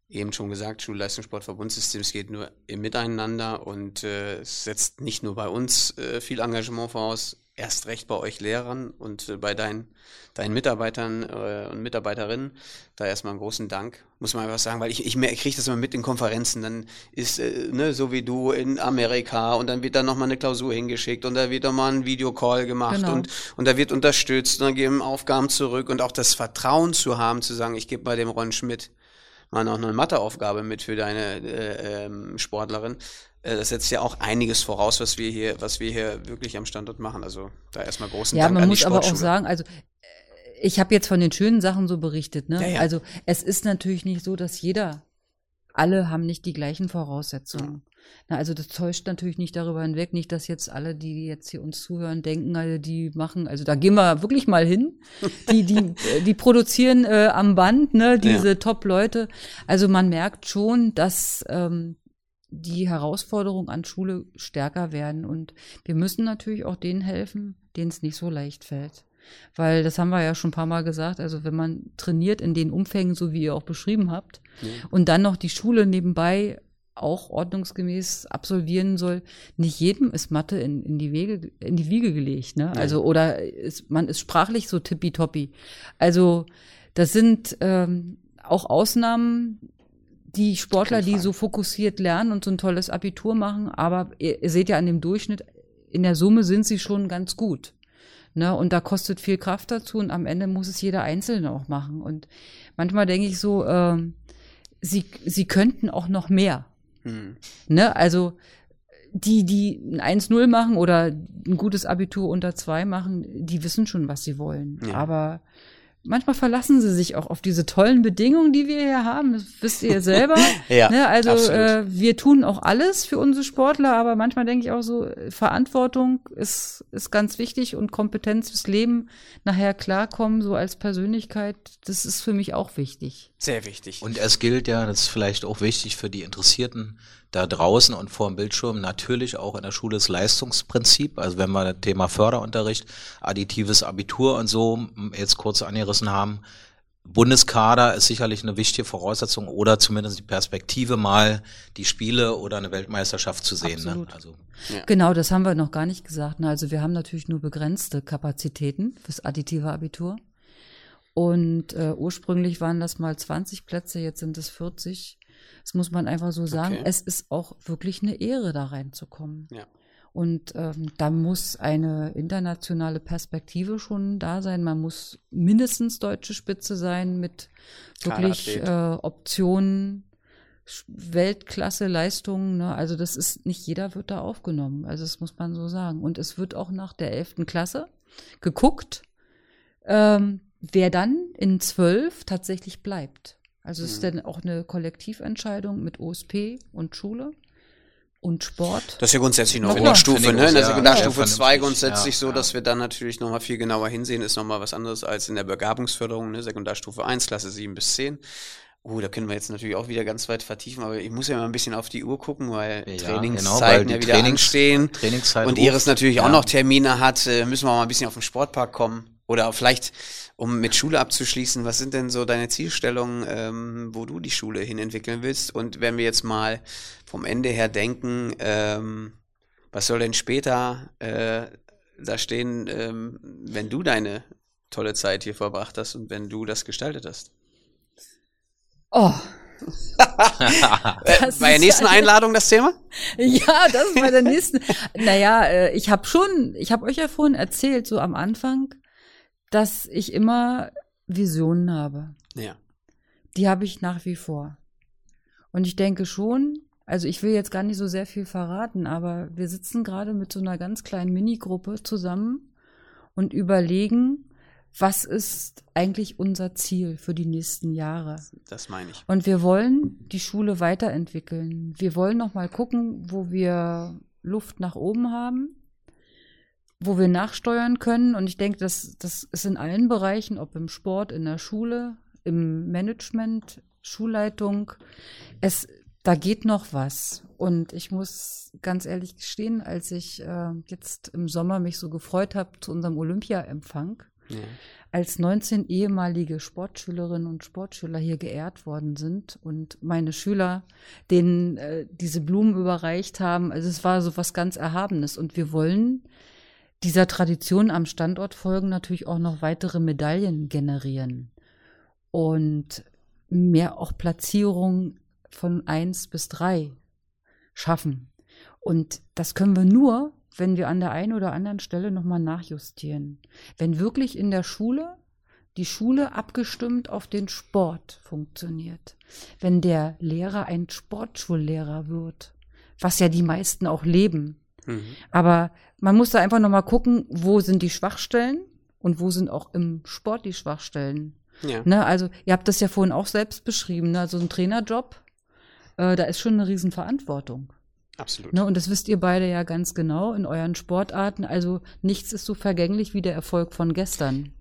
eben schon gesagt, Schulleistungssportverbundssystem, es geht nur im Miteinander und äh, es setzt nicht nur bei uns äh, viel Engagement voraus, erst recht bei euch Lehrern und äh, bei deinen, deinen Mitarbeitern äh, und Mitarbeiterinnen. Da erstmal einen großen Dank, muss man einfach sagen, weil ich, ich, ich kriege das immer mit in Konferenzen. Dann ist, äh, ne, so wie du in Amerika und dann wird dann nochmal eine Klausur hingeschickt und da wird nochmal ein Videocall gemacht genau. und, und da wird unterstützt und dann geben Aufgaben zurück und auch das Vertrauen zu haben, zu sagen, ich gebe bei dem Ron Schmidt mal noch eine Matheaufgabe mit für deine äh, ähm, Sportlerin. Äh, das setzt ja auch einiges voraus, was wir hier, was wir hier wirklich am Standort machen. Also da erstmal großen ja, Dank an die Ja, man muss aber auch sagen, also äh, ich habe jetzt von den schönen Sachen so berichtet. Ne? Ja, ja. Also es ist natürlich nicht so, dass jeder, alle haben nicht die gleichen Voraussetzungen. Ja. Na, also das täuscht natürlich nicht darüber hinweg, nicht, dass jetzt alle, die jetzt hier uns zuhören, denken, also die machen, also da gehen wir wirklich mal hin. <laughs> Die, die, die produzieren äh, am Band, ne, diese. Top-Leute. Also man merkt schon, dass ähm, die Herausforderungen an Schule stärker werden. Und wir müssen natürlich auch denen helfen, denen es nicht so leicht fällt. Weil das haben wir ja schon ein paar Mal gesagt, also wenn man trainiert in den Umfängen, so wie ihr auch beschrieben habt, ja. und dann noch die Schule nebenbei auch ordnungsgemäß absolvieren soll, nicht jedem ist Mathe in, in die Wege, in die Wiege gelegt, ne? Also, oder ist, man ist sprachlich so tippitoppi. Also, das sind ähm, auch Ausnahmen, die Sportler, die so fokussiert lernen und so ein tolles Abitur machen, aber ihr, ihr, seht ja an dem Durchschnitt, in der Summe sind sie schon ganz gut. Ne? Und da kostet viel Kraft dazu und am Ende muss es jeder Einzelne auch machen. Und manchmal denke ich so, äh, sie, sie könnten auch noch mehr. Mhm. Ne, also die, die ein 1-0 machen oder ein gutes Abitur unter zwei machen, die wissen schon, was sie wollen. Ja. Aber manchmal verlassen sie sich auch auf diese tollen Bedingungen, die wir hier haben. Das wisst ihr <laughs> selber. ja, ne? Also äh, wir tun auch alles für unsere Sportler, aber manchmal denke ich auch so, Verantwortung ist, ist ganz wichtig und Kompetenz fürs Leben nachher klarkommen, so als Persönlichkeit, das ist für mich auch wichtig. Sehr wichtig. Und es gilt ja, das ist vielleicht auch wichtig für die Interessierten, da draußen und vor dem Bildschirm natürlich auch in der Schule das Leistungsprinzip. Also wenn wir das Thema Förderunterricht, additives Abitur und so jetzt kurz angerissen haben, Bundeskader ist sicherlich eine wichtige Voraussetzung oder zumindest die Perspektive mal die Spiele oder eine Weltmeisterschaft zu sehen. Ne? Also, ja. Genau, das haben wir noch gar nicht gesagt. Ne? Also wir haben natürlich nur begrenzte Kapazitäten fürs additive Abitur. Und äh, ursprünglich waren das mal 20 Plätze, jetzt sind es 40. Das muss man einfach so sagen. Okay. Es ist auch wirklich eine Ehre, da reinzukommen. Ja. Und ähm, da muss eine internationale Perspektive schon da sein. Man muss mindestens deutsche Spitze sein mit wirklich äh, Optionen, Weltklasse Leistungen. Ne? Also das ist nicht jeder wird da aufgenommen. Also das muss man so sagen. Und es wird auch nach der elften Klasse geguckt, ähm, wer dann in zwölf tatsächlich bleibt. Also es ist mhm. dann auch eine Kollektiventscheidung mit OSP und Schule und Sport. Das ist ja grundsätzlich noch in der Stufe, ne? In der Sekundarstufe 2 grundsätzlich ja, so, dass wir dann natürlich nochmal viel genauer hinsehen, ist nochmal was anderes als in der Begabungsförderung, ne? Sekundarstufe 1, Klasse 7 bis 10. Oh, da können wir jetzt natürlich auch wieder ganz weit vertiefen, aber ich muss ja mal ein bisschen auf die Uhr gucken, weil ja, Trainingszeiten genau, ja wieder Trainings, anstehen. und Iris natürlich ja. auch noch Termine hat, äh, müssen wir mal ein bisschen auf den Sportpark kommen. Oder vielleicht um mit Schule abzuschließen, was sind denn so deine Zielstellungen, ähm, wo du die Schule hin entwickeln willst? Und wenn wir jetzt mal vom Ende her denken, ähm, was soll denn später äh, da stehen, ähm, wenn du deine tolle Zeit hier verbracht hast und wenn du das gestaltet hast? Oh. <laughs> Äh, bei der nächsten Einladung das Thema? Ja, das ist bei der <laughs> nächsten. naja, äh, ich habe schon, ich habe euch ja vorhin erzählt, so am Anfang, dass ich immer Visionen habe. Ja. Die habe ich nach wie vor. Und ich denke schon, also ich will jetzt gar nicht so sehr viel verraten, aber wir sitzen gerade mit so einer ganz kleinen Minigruppe zusammen und überlegen, was ist eigentlich unser Ziel für die nächsten Jahre? Das meine ich. Und wir wollen die Schule weiterentwickeln. Wir wollen noch mal gucken, wo wir Luft nach oben haben wo wir nachsteuern können. Und ich denke, das, das ist in allen Bereichen, ob im Sport, in der Schule, im Management, Schulleitung. Es, da geht noch was. Und ich muss ganz ehrlich gestehen, als ich äh, jetzt im Sommer mich so gefreut habe zu unserem Olympia-Empfang, ja. als 19 ehemalige Sportschülerinnen und Sportschüler hier geehrt worden sind und meine Schüler denen äh, diese Blumen überreicht haben. Also es war so was ganz Erhabenes. Und wir wollen dieser Tradition am Standort folgen natürlich auch noch weitere Medaillen generieren und mehr auch Platzierungen von eins bis drei schaffen. Und das können wir nur, wenn wir an der einen oder anderen Stelle nochmal nachjustieren. Wenn wirklich in der Schule die Schule abgestimmt auf den Sport funktioniert. Wenn der Lehrer ein Sportschullehrer wird, was ja die meisten auch leben, Mhm. Aber man muss da einfach nochmal gucken, wo sind die Schwachstellen und wo sind auch im Sport die Schwachstellen. Ja. Ne, also ihr habt das ja vorhin auch selbst beschrieben, ne? so ein Trainerjob, äh, da ist schon eine Riesenverantwortung. Absolut. Ne, und das wisst ihr beide ja ganz genau in euren Sportarten. Also nichts ist so vergänglich wie der Erfolg von gestern.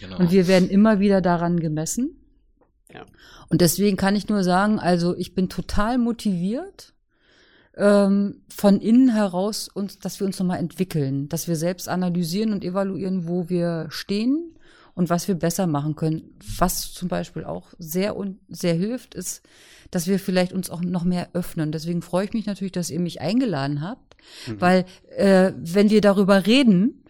Genau. Und wir werden immer wieder daran gemessen. Ja. Und deswegen kann ich nur sagen, also ich bin total motiviert ähm, von innen heraus uns, dass wir uns nochmal entwickeln, dass wir selbst analysieren und evaluieren, wo wir stehen und was wir besser machen können. Was zum Beispiel auch sehr und sehr hilft, ist, dass wir vielleicht uns auch noch mehr öffnen. Deswegen freue ich mich natürlich, dass ihr mich eingeladen habt, mhm. weil äh, wenn wir darüber reden,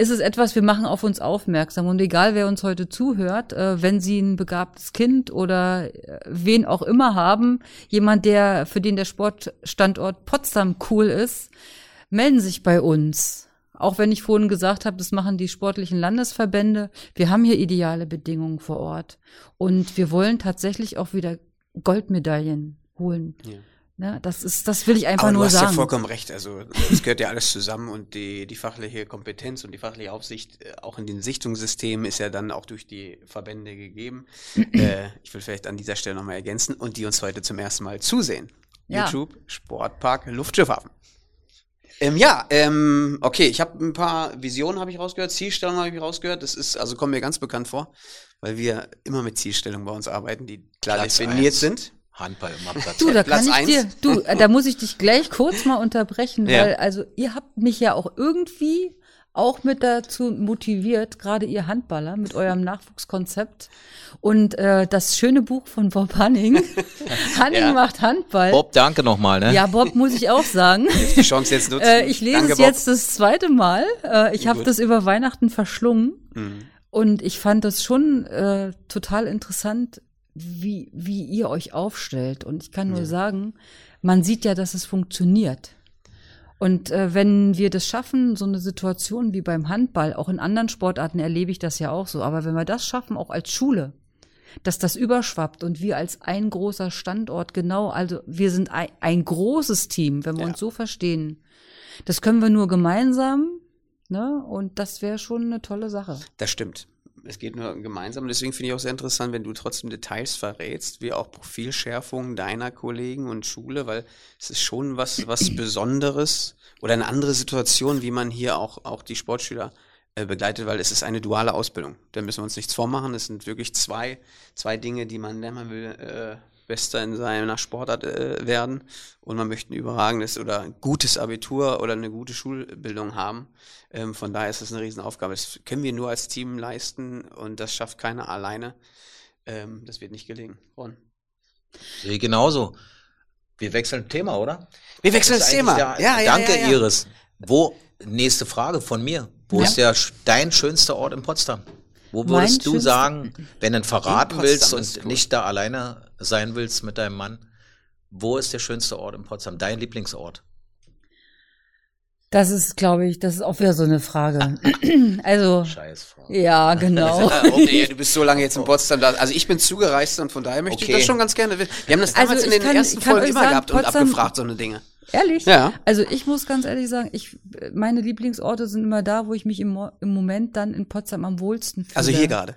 ist es etwas, wir machen auf uns aufmerksam. Und egal, wer uns heute zuhört, äh, wenn Sie ein begabtes Kind oder äh, wen auch immer haben, jemand, der, für den der Sportstandort Potsdam cool ist, melden sich bei uns. Auch wenn ich vorhin gesagt habe, das machen die sportlichen Landesverbände. Wir haben hier ideale Bedingungen vor Ort. Und wir wollen tatsächlich auch wieder Goldmedaillen holen. Ja. Ne, das ist, das will ich einfach Aber nur du hast sagen. ja vollkommen recht. Also es gehört ja alles zusammen und die, die fachliche Kompetenz und die fachliche Aufsicht äh, auch in den Sichtungssystemen ist ja dann auch durch die Verbände gegeben. <clears throat> äh, ich will vielleicht an dieser Stelle nochmal ergänzen und die uns heute zum ersten Mal zusehen. Ja. YouTube Sportpark Luftschiffhafen. Ähm, ja, ähm, okay, ich habe ein paar Visionen habe ich rausgehört, Zielstellungen habe ich rausgehört. Das ist also kommt mir ganz bekannt vor, weil wir immer mit Zielstellungen bei uns arbeiten, die klar Platz definiert eins. sind. Handball immer Platz. Du, da Platz kann ich eins. dir, du, da muss ich dich gleich kurz mal unterbrechen, Ja. weil also ihr habt mich ja auch irgendwie auch mit dazu motiviert, gerade ihr Handballer mit eurem Nachwuchskonzept und äh, das schöne Buch von Bob Hanning, <laughs> Hanning Ja. macht Handball. Bob, danke nochmal, ne? Ja, Bob muss ich auch sagen. <laughs> Die Chance jetzt nutzen. Äh, ich lese Danke, es Bob. jetzt das zweite Mal. Äh, ich habe das über Weihnachten verschlungen Mhm. und ich fand das schon äh, total interessant, wie, wie ihr euch aufstellt. Und ich kann nur sagen, man sieht ja, dass es funktioniert. Und äh, wenn wir das schaffen, so eine Situation wie beim Handball, auch in anderen Sportarten erlebe ich das ja auch so, aber wenn wir das schaffen, auch als Schule, dass das überschwappt und wir als ein großer Standort genau, also wir sind ein, ein großes Team, wenn wir Ja. uns so verstehen. Das können wir nur gemeinsam, ne? Und das wäre schon eine tolle Sache. Das stimmt. Es geht nur gemeinsam. Und deswegen finde ich auch sehr interessant, wenn du trotzdem Details verrätst, wie auch Profilschärfungen deiner Kollegen und Schule, weil es ist schon was, was <clears throat> Besonderes oder eine andere Situation, wie man hier auch, auch die Sportschüler äh, begleitet, weil es ist eine duale Ausbildung. Da müssen wir uns nichts vormachen. Es sind wirklich zwei, zwei Dinge, die man, wenn man will, äh, Bester in seiner Sportart äh, werden und man möchte ein überragendes oder ein gutes Abitur oder eine gute Schulbildung haben. Ähm, von daher ist das eine Riesenaufgabe. Das können wir nur als Team leisten und das schafft keiner alleine. Ähm, das wird nicht gelingen. Ron. Sehe genauso. Wir wechseln Thema, oder? Wir wechseln Das das Thema. eigentlich Ja, Der, ja, danke, ja, ja. Iris. Wo, nächste Frage von mir. Wo Ja. ist der, dein schönster Ort in Potsdam? Wo Mein würdest du schönster- sagen, wenn du verraten willst und nicht da alleine sein willst mit deinem Mann, wo ist der schönste Ort in Potsdam? Dein Lieblingsort? Das ist, glaube ich, das ist auch wieder so eine Frage. <clears throat> also, Scheiß Frau. ja, genau. <laughs> Okay, du bist so lange jetzt in Potsdam da. Also ich bin zugereist und von daher möchte Okay. ich das schon ganz gerne wissen. Wir haben das Also damals in ich den kann- ersten Folgen immer sagen, gehabt und Potsdam- abgefragt, so eine Dinge. Ehrlich? Ja. Also ich muss ganz ehrlich sagen, ich, meine Lieblingsorte sind immer da, wo ich mich im, im Moment dann in Potsdam am wohlsten fühle. Also hier gerade.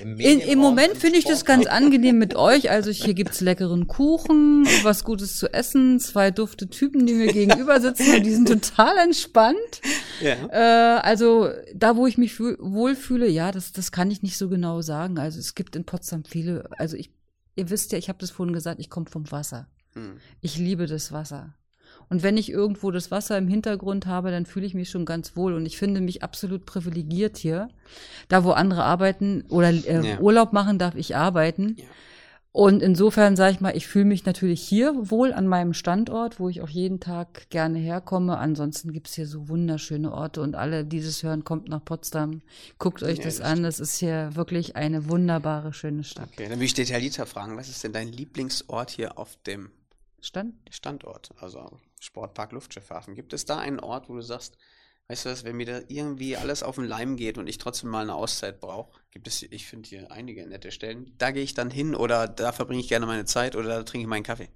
Im, In, Im Moment finde ich das ganz angenehm mit euch. Also hier gibt's leckeren Kuchen, was Gutes zu essen, zwei dufte Typen, die mir <laughs> gegenüber sitzen und die sind total entspannt. Ja. Äh, also da, wo ich mich fühl, wohlfühle, ja, das, das kann ich nicht so genau sagen. Also es gibt in Potsdam viele, also ich, ihr wisst ja, ich habe das vorhin gesagt, ich komme vom Wasser. Hm. Ich liebe das Wasser. Und wenn ich irgendwo das Wasser im Hintergrund habe, dann fühle ich mich schon ganz wohl. Und ich finde mich absolut privilegiert hier. Da, wo andere arbeiten oder äh, Ja. Urlaub machen, darf ich arbeiten. Ja. Und insofern sage ich mal, ich fühle mich natürlich hier wohl an meinem Standort, wo ich auch jeden Tag gerne herkomme. Ansonsten gibt's hier so wunderschöne Orte und alle, die das hören, kommt nach Potsdam. Guckt euch Ja, das das an. Das ist hier wirklich eine wunderbare, schöne Stadt. Okay, dann würde ich detaillierter fragen, was ist denn dein Lieblingsort hier auf dem Stand? Standort, also Sportpark Luftschiffhafen. Gibt es da einen Ort, wo du sagst, weißt du was, wenn mir da irgendwie alles auf den Leim geht und ich trotzdem mal eine Auszeit brauche, gibt es, ich finde hier einige nette Stellen, da gehe ich dann hin oder da verbringe ich gerne meine Zeit oder da trinke ich meinen Kaffee.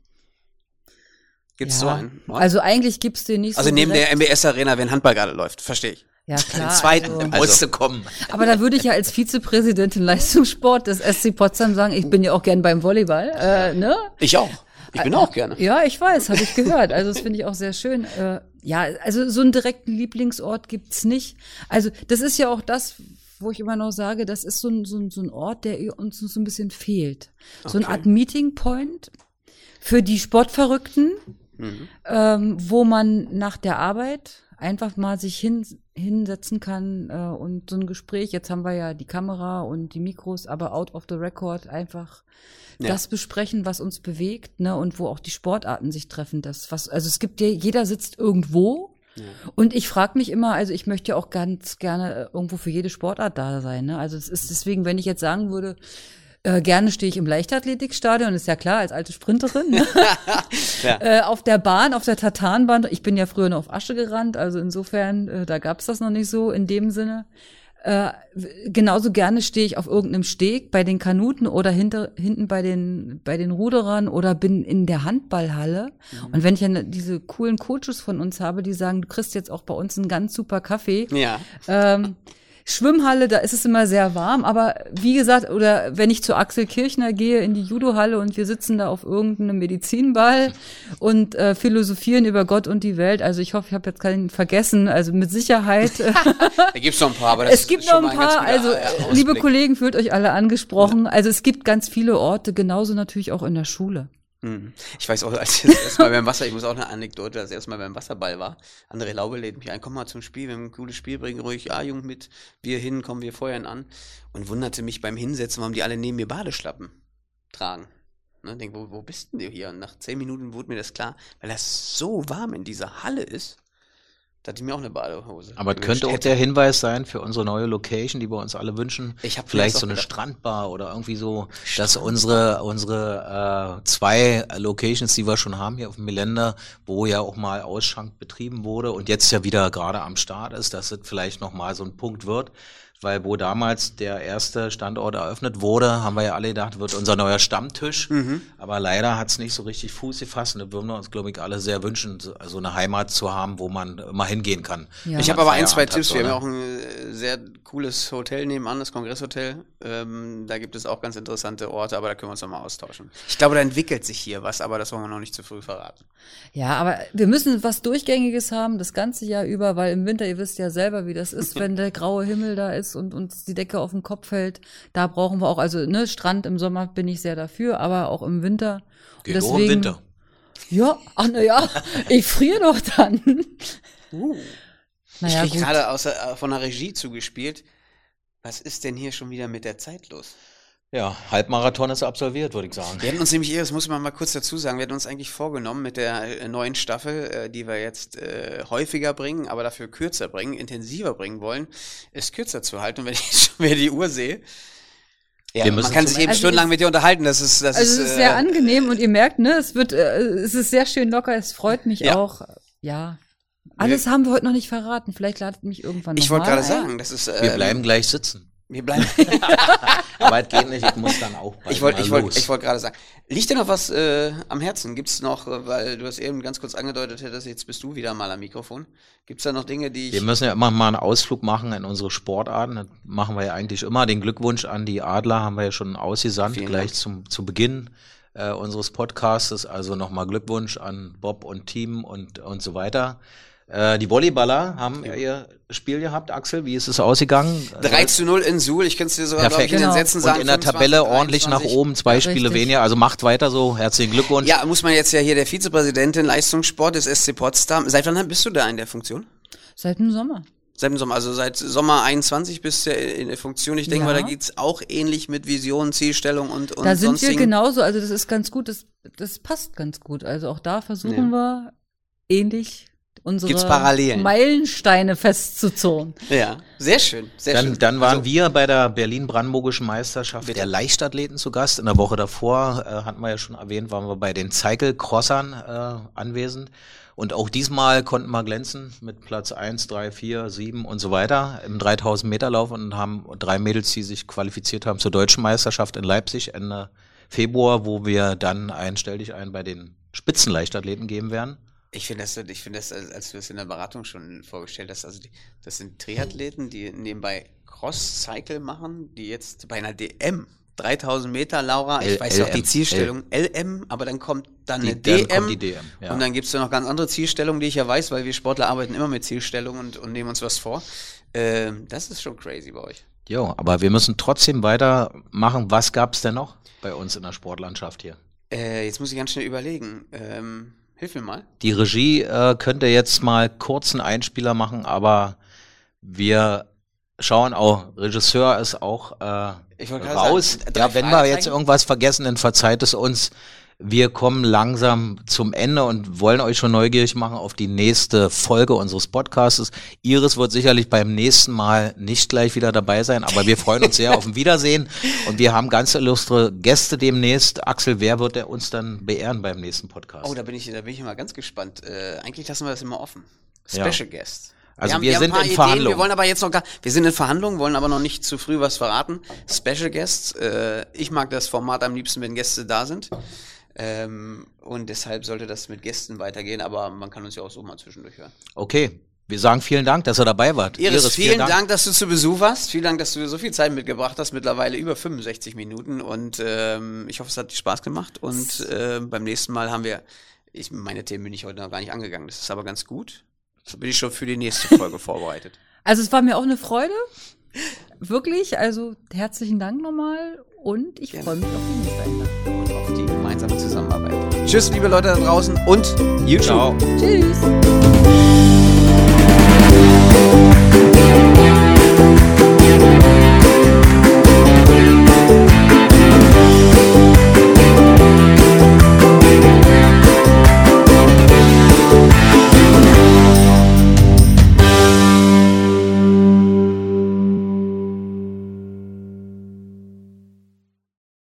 Gibt es so Ja. einen Ort? Also eigentlich gibt's den nicht Also so neben direkt. der MBS Arena, wenn Handball gerade läuft, verstehe ich. Ja, klar. Den zweiten also, im Musste kommen. aber da würde ich ja als Vizepräsidentin Leistungssport des SC Potsdam sagen, ich bin ja auch gern beim Volleyball, äh, ne? Ich auch. Ich bin auch gerne. Ja, ich weiß, habe ich gehört. Also das finde ich auch sehr schön. Äh, ja, also so einen direkten Lieblingsort gibt's nicht. Also das ist ja auch das, wo ich immer noch sage, das ist so ein, so ein, so ein Ort, der uns so ein bisschen fehlt. So eine Okay. Art Meeting Point für die Sportverrückten, Mhm. ähm, wo man nach der Arbeit einfach mal sich hin, hinsetzen kann äh, und so ein Gespräch, jetzt haben wir ja die Kamera und die Mikros, aber out of the record einfach Ja. das besprechen, was uns bewegt, ne, und wo auch die Sportarten sich treffen. Das, was, also es gibt ja, jeder sitzt irgendwo. Und ich frage mich immer, also ich möchte ja auch ganz gerne äh, irgendwo für jede Sportart da sein. Ne? Also es ist deswegen, wenn ich jetzt sagen würde, äh, gerne stehe ich im Leichtathletikstadion, ist ja klar, als alte Sprinterin. Ne? <laughs> Ja. <laughs> äh, auf der Bahn, auf der Tatanbahn. Ich bin ja früher noch auf Asche gerannt, also insofern, äh, da gab's das noch nicht so in dem Sinne. Äh, genauso gerne stehe ich auf irgendeinem Steg bei den Kanuten oder hinter, hinten bei den, bei den Ruderern oder bin in der Handballhalle. Mhm. Und wenn ich dann diese coolen Coaches von uns habe, die sagen, du kriegst jetzt auch bei uns einen ganz super Kaffee. Ja. Ähm, <laughs> Schwimmhalle, da ist es immer sehr warm, aber wie gesagt, oder wenn ich zu Axel Kirchner gehe in die Judohalle und wir sitzen da auf irgendeinem Medizinball und äh, philosophieren über Gott und die Welt, also ich hoffe, ich habe jetzt keinen vergessen, also mit Sicherheit. Äh, <laughs> <laughs> da gibt's noch ein paar, aber das es gibt noch ein paar, ein also liebe Kollegen, fühlt euch alle angesprochen. Also es gibt ganz viele Orte, genauso natürlich auch in der Schule. Mhm. Ich weiß auch, als ich das erste Mal beim Wasser, ich muss auch eine Anekdote, als ich erste Mal beim Wasserball war. André Laube lädt mich ein, komm mal zum Spiel, wir haben ein cooles Spiel, bringen ruhig ja, Jung mit, wir hin, kommen wir feuern an. Und wunderte mich beim Hinsetzen, warum die alle neben mir Badeschlappen tragen. Ne, denk, wo, wo bist denn du hier? Und nach zehn Minuten wurde mir das klar, weil das so warm in dieser Halle ist, da hatte ich mir auch eine Badehose. Aber es könnte auch der Hinweis sein für unsere neue Location, die wir uns alle wünschen. Ich habe vielleicht so eine gedacht. Strandbar oder irgendwie so, dass unsere unsere äh, zwei Locations, die wir schon haben hier auf dem Meländer, wo ja auch mal Ausschank betrieben wurde und jetzt ja wieder gerade am Start ist, dass es vielleicht noch mal so ein Punkt wird, weil wo damals der erste Standort eröffnet wurde, haben wir ja alle gedacht, wird unser neuer Stammtisch. Mhm. Aber leider hat es nicht so richtig Fuß gefasst und da würden wir uns, glaube ich, alle sehr wünschen, so also eine Heimat zu haben, wo man immer hingehen kann. Ja. Ich habe aber ein, zwei Tipps. Wir haben ja auch ein äh, sehr cooles Hotel nebenan, das Kongresshotel. Ähm, da gibt es auch ganz interessante Orte, aber da können wir uns nochmal austauschen. Ich glaube, da entwickelt sich hier was, aber das wollen wir noch nicht zu früh verraten. Ja, aber wir müssen was Durchgängiges haben, das ganze Jahr über, weil im Winter, ihr wisst ja selber, wie das ist, <laughs> wenn der graue Himmel da ist und uns die Decke auf den Kopf fällt. Da brauchen wir auch, also ne, Strand im Sommer bin ich sehr dafür, aber auch im Winter. Geht deswegen, auch im Winter. Ja, ach na ja, <laughs> ich friere doch dann. Uh. Naja, ich krieg gerade äh, von der Regie zugespielt. Was ist denn hier schon wieder mit der Zeit los? Ja, Halbmarathon ist absolviert, würde ich sagen. Wir hatten uns nämlich, das muss man mal kurz dazu sagen, wir hatten uns eigentlich vorgenommen mit der äh, neuen Staffel, äh, die wir jetzt äh, häufiger bringen, aber dafür kürzer bringen, intensiver bringen wollen, es kürzer zu halten. Und wenn ich <laughs> schon wieder die Uhr sehe, ja, man kann sich eben also stundenlang mit dir unterhalten. Das ist, das also ist, es ist sehr äh, angenehm und ihr merkt, ne, es wird, äh, es ist sehr schön locker. Es freut mich ja. auch. Ja, alles wir, haben wir heute noch nicht verraten. Vielleicht ladet mich irgendwann noch Ich wollte gerade sagen, das ist. Äh, wir bleiben gleich sitzen. Wir bleiben. <laughs> <laughs> Aber es geht nicht, ich muss dann auch Ich wollte ich wollte ich wollte gerade sagen, liegt dir noch was äh, am Herzen? Gibt's noch, äh, weil du hast eben ganz kurz angedeutet hättest, jetzt bist du wieder mal am Mikrofon. Gibt's da noch Dinge, die ich Wir müssen ja immer mal einen Ausflug machen in unsere Sportarten. Das machen wir ja eigentlich immer. Den Glückwunsch an die Adler haben wir ja schon ausgesandt Vielen gleich Dank. zum zu Beginn äh, unseres Podcasts. Also nochmal Glückwunsch an Bob und Team und und so weiter. Äh, die Volleyballer haben ja. ihr Spiel gehabt, Axel. Wie ist es ausgegangen? 3 zu 0 in Suhl. Ich könnte es dir sogar Perfekt. Ich, in den genau. Sätzen sagen. Und in der Tabelle 23, ordentlich nach oben, zwei Richtig. Spiele weniger. Also macht weiter so. Herzlichen Glückwunsch. Ja, muss man jetzt ja hier der Vizepräsidentin Leistungssport des SC Potsdam. Seit wann bist du da in der Funktion? Seit dem Sommer. Seit dem Sommer, also seit Sommer 21 bist du in der Funktion. Ich denke ja. mal, da geht's auch ähnlich mit Vision, Zielstellung und, und Da sind sonstigen. wir genauso, also das ist ganz gut, das, das passt ganz gut. Also auch da versuchen ja. wir ähnlich unsere Meilensteine festzuzurren. Ja, sehr schön. Sehr dann, schön. dann waren also, wir bei der Berlin-Brandenburgischen Meisterschaft der Leichtathleten zu Gast. In der Woche davor, äh, hatten wir ja schon erwähnt, waren wir bei den Cycle-Crossern äh, anwesend. Und auch diesmal konnten wir glänzen mit Platz eins, drei, vier, sieben und so weiter im 3000 Meter Lauf und haben drei Mädels, die sich qualifiziert haben zur deutschen Meisterschaft in Leipzig Ende Februar, wo wir dann ein Stell dich ein bei den Spitzenleichtathleten geben werden. Ich finde das, ich finde das, als du es in der Beratung schon vorgestellt hast, also die, das sind Triathleten, die nebenbei Cross-Cycle machen, die jetzt bei einer DM 3000 Meter, Laura, ich L weiß ja auch die Zielstellung, L LM, aber dann kommt dann die, eine DM, dann die DM ja. und dann gibt es ja noch ganz andere Zielstellungen, die ich ja weiß, weil wir Sportler arbeiten immer mit Zielstellungen und, und nehmen uns was vor. Äh, das ist schon crazy bei euch. Jo, aber wir müssen trotzdem weitermachen. Was gab es denn noch bei uns in der Sportlandschaft hier? Äh, jetzt muss ich ganz schnell überlegen. Ähm, Hilf mir mal. Die Regie äh, könnte jetzt mal kurzen Einspieler machen, aber wir schauen auch, Regisseur ist auch äh, raus. Sagen, ja, wenn wir jetzt irgendwas vergessen, dann verzeiht es uns wir kommen langsam zum Ende und wollen euch schon neugierig machen auf die nächste Folge unseres Podcasts. Iris wird sicherlich beim nächsten Mal nicht gleich wieder dabei sein, aber wir freuen uns sehr auf ein Wiedersehen und wir haben ganz illustre Gäste demnächst. Axel, wer wird der uns dann beehren beim nächsten Podcast? Oh, da bin ich, da bin ich immer ganz gespannt. Äh, eigentlich lassen wir das immer offen. Special ja. Guest. Also wir, haben, wir, wir sind in Verhandlungen. Wir wollen aber jetzt noch gar, wir sind in Verhandlungen, wollen aber noch nicht zu früh was verraten. Special Guests, äh, ich mag das Format am liebsten, wenn Gäste da sind. Ähm, und deshalb sollte das mit Gästen weitergehen, aber man kann uns ja auch so mal zwischendurch hören. Okay, wir sagen vielen Dank, dass ihr dabei wart. Iris, vielen Dank. dass du zu Besuch warst. Vielen Dank, dass du so viel Zeit mitgebracht hast. Mittlerweile über 65 Minuten. Und ähm, ich hoffe, es hat dir Spaß gemacht. Und äh, beim nächsten Mal haben wir, ich, meine Themen bin ich heute noch gar nicht angegangen. Das ist aber ganz gut. So bin ich schon für die nächste Folge <laughs> vorbereitet. Also es war mir auch eine Freude. Wirklich. Also herzlichen Dank nochmal. Und ich freue mich auf die nächste Einladung. Und auf die gemeinsame Zusammenarbeit. Tschüss, liebe Leute da draußen und YouTube. Ciao. Tschüss.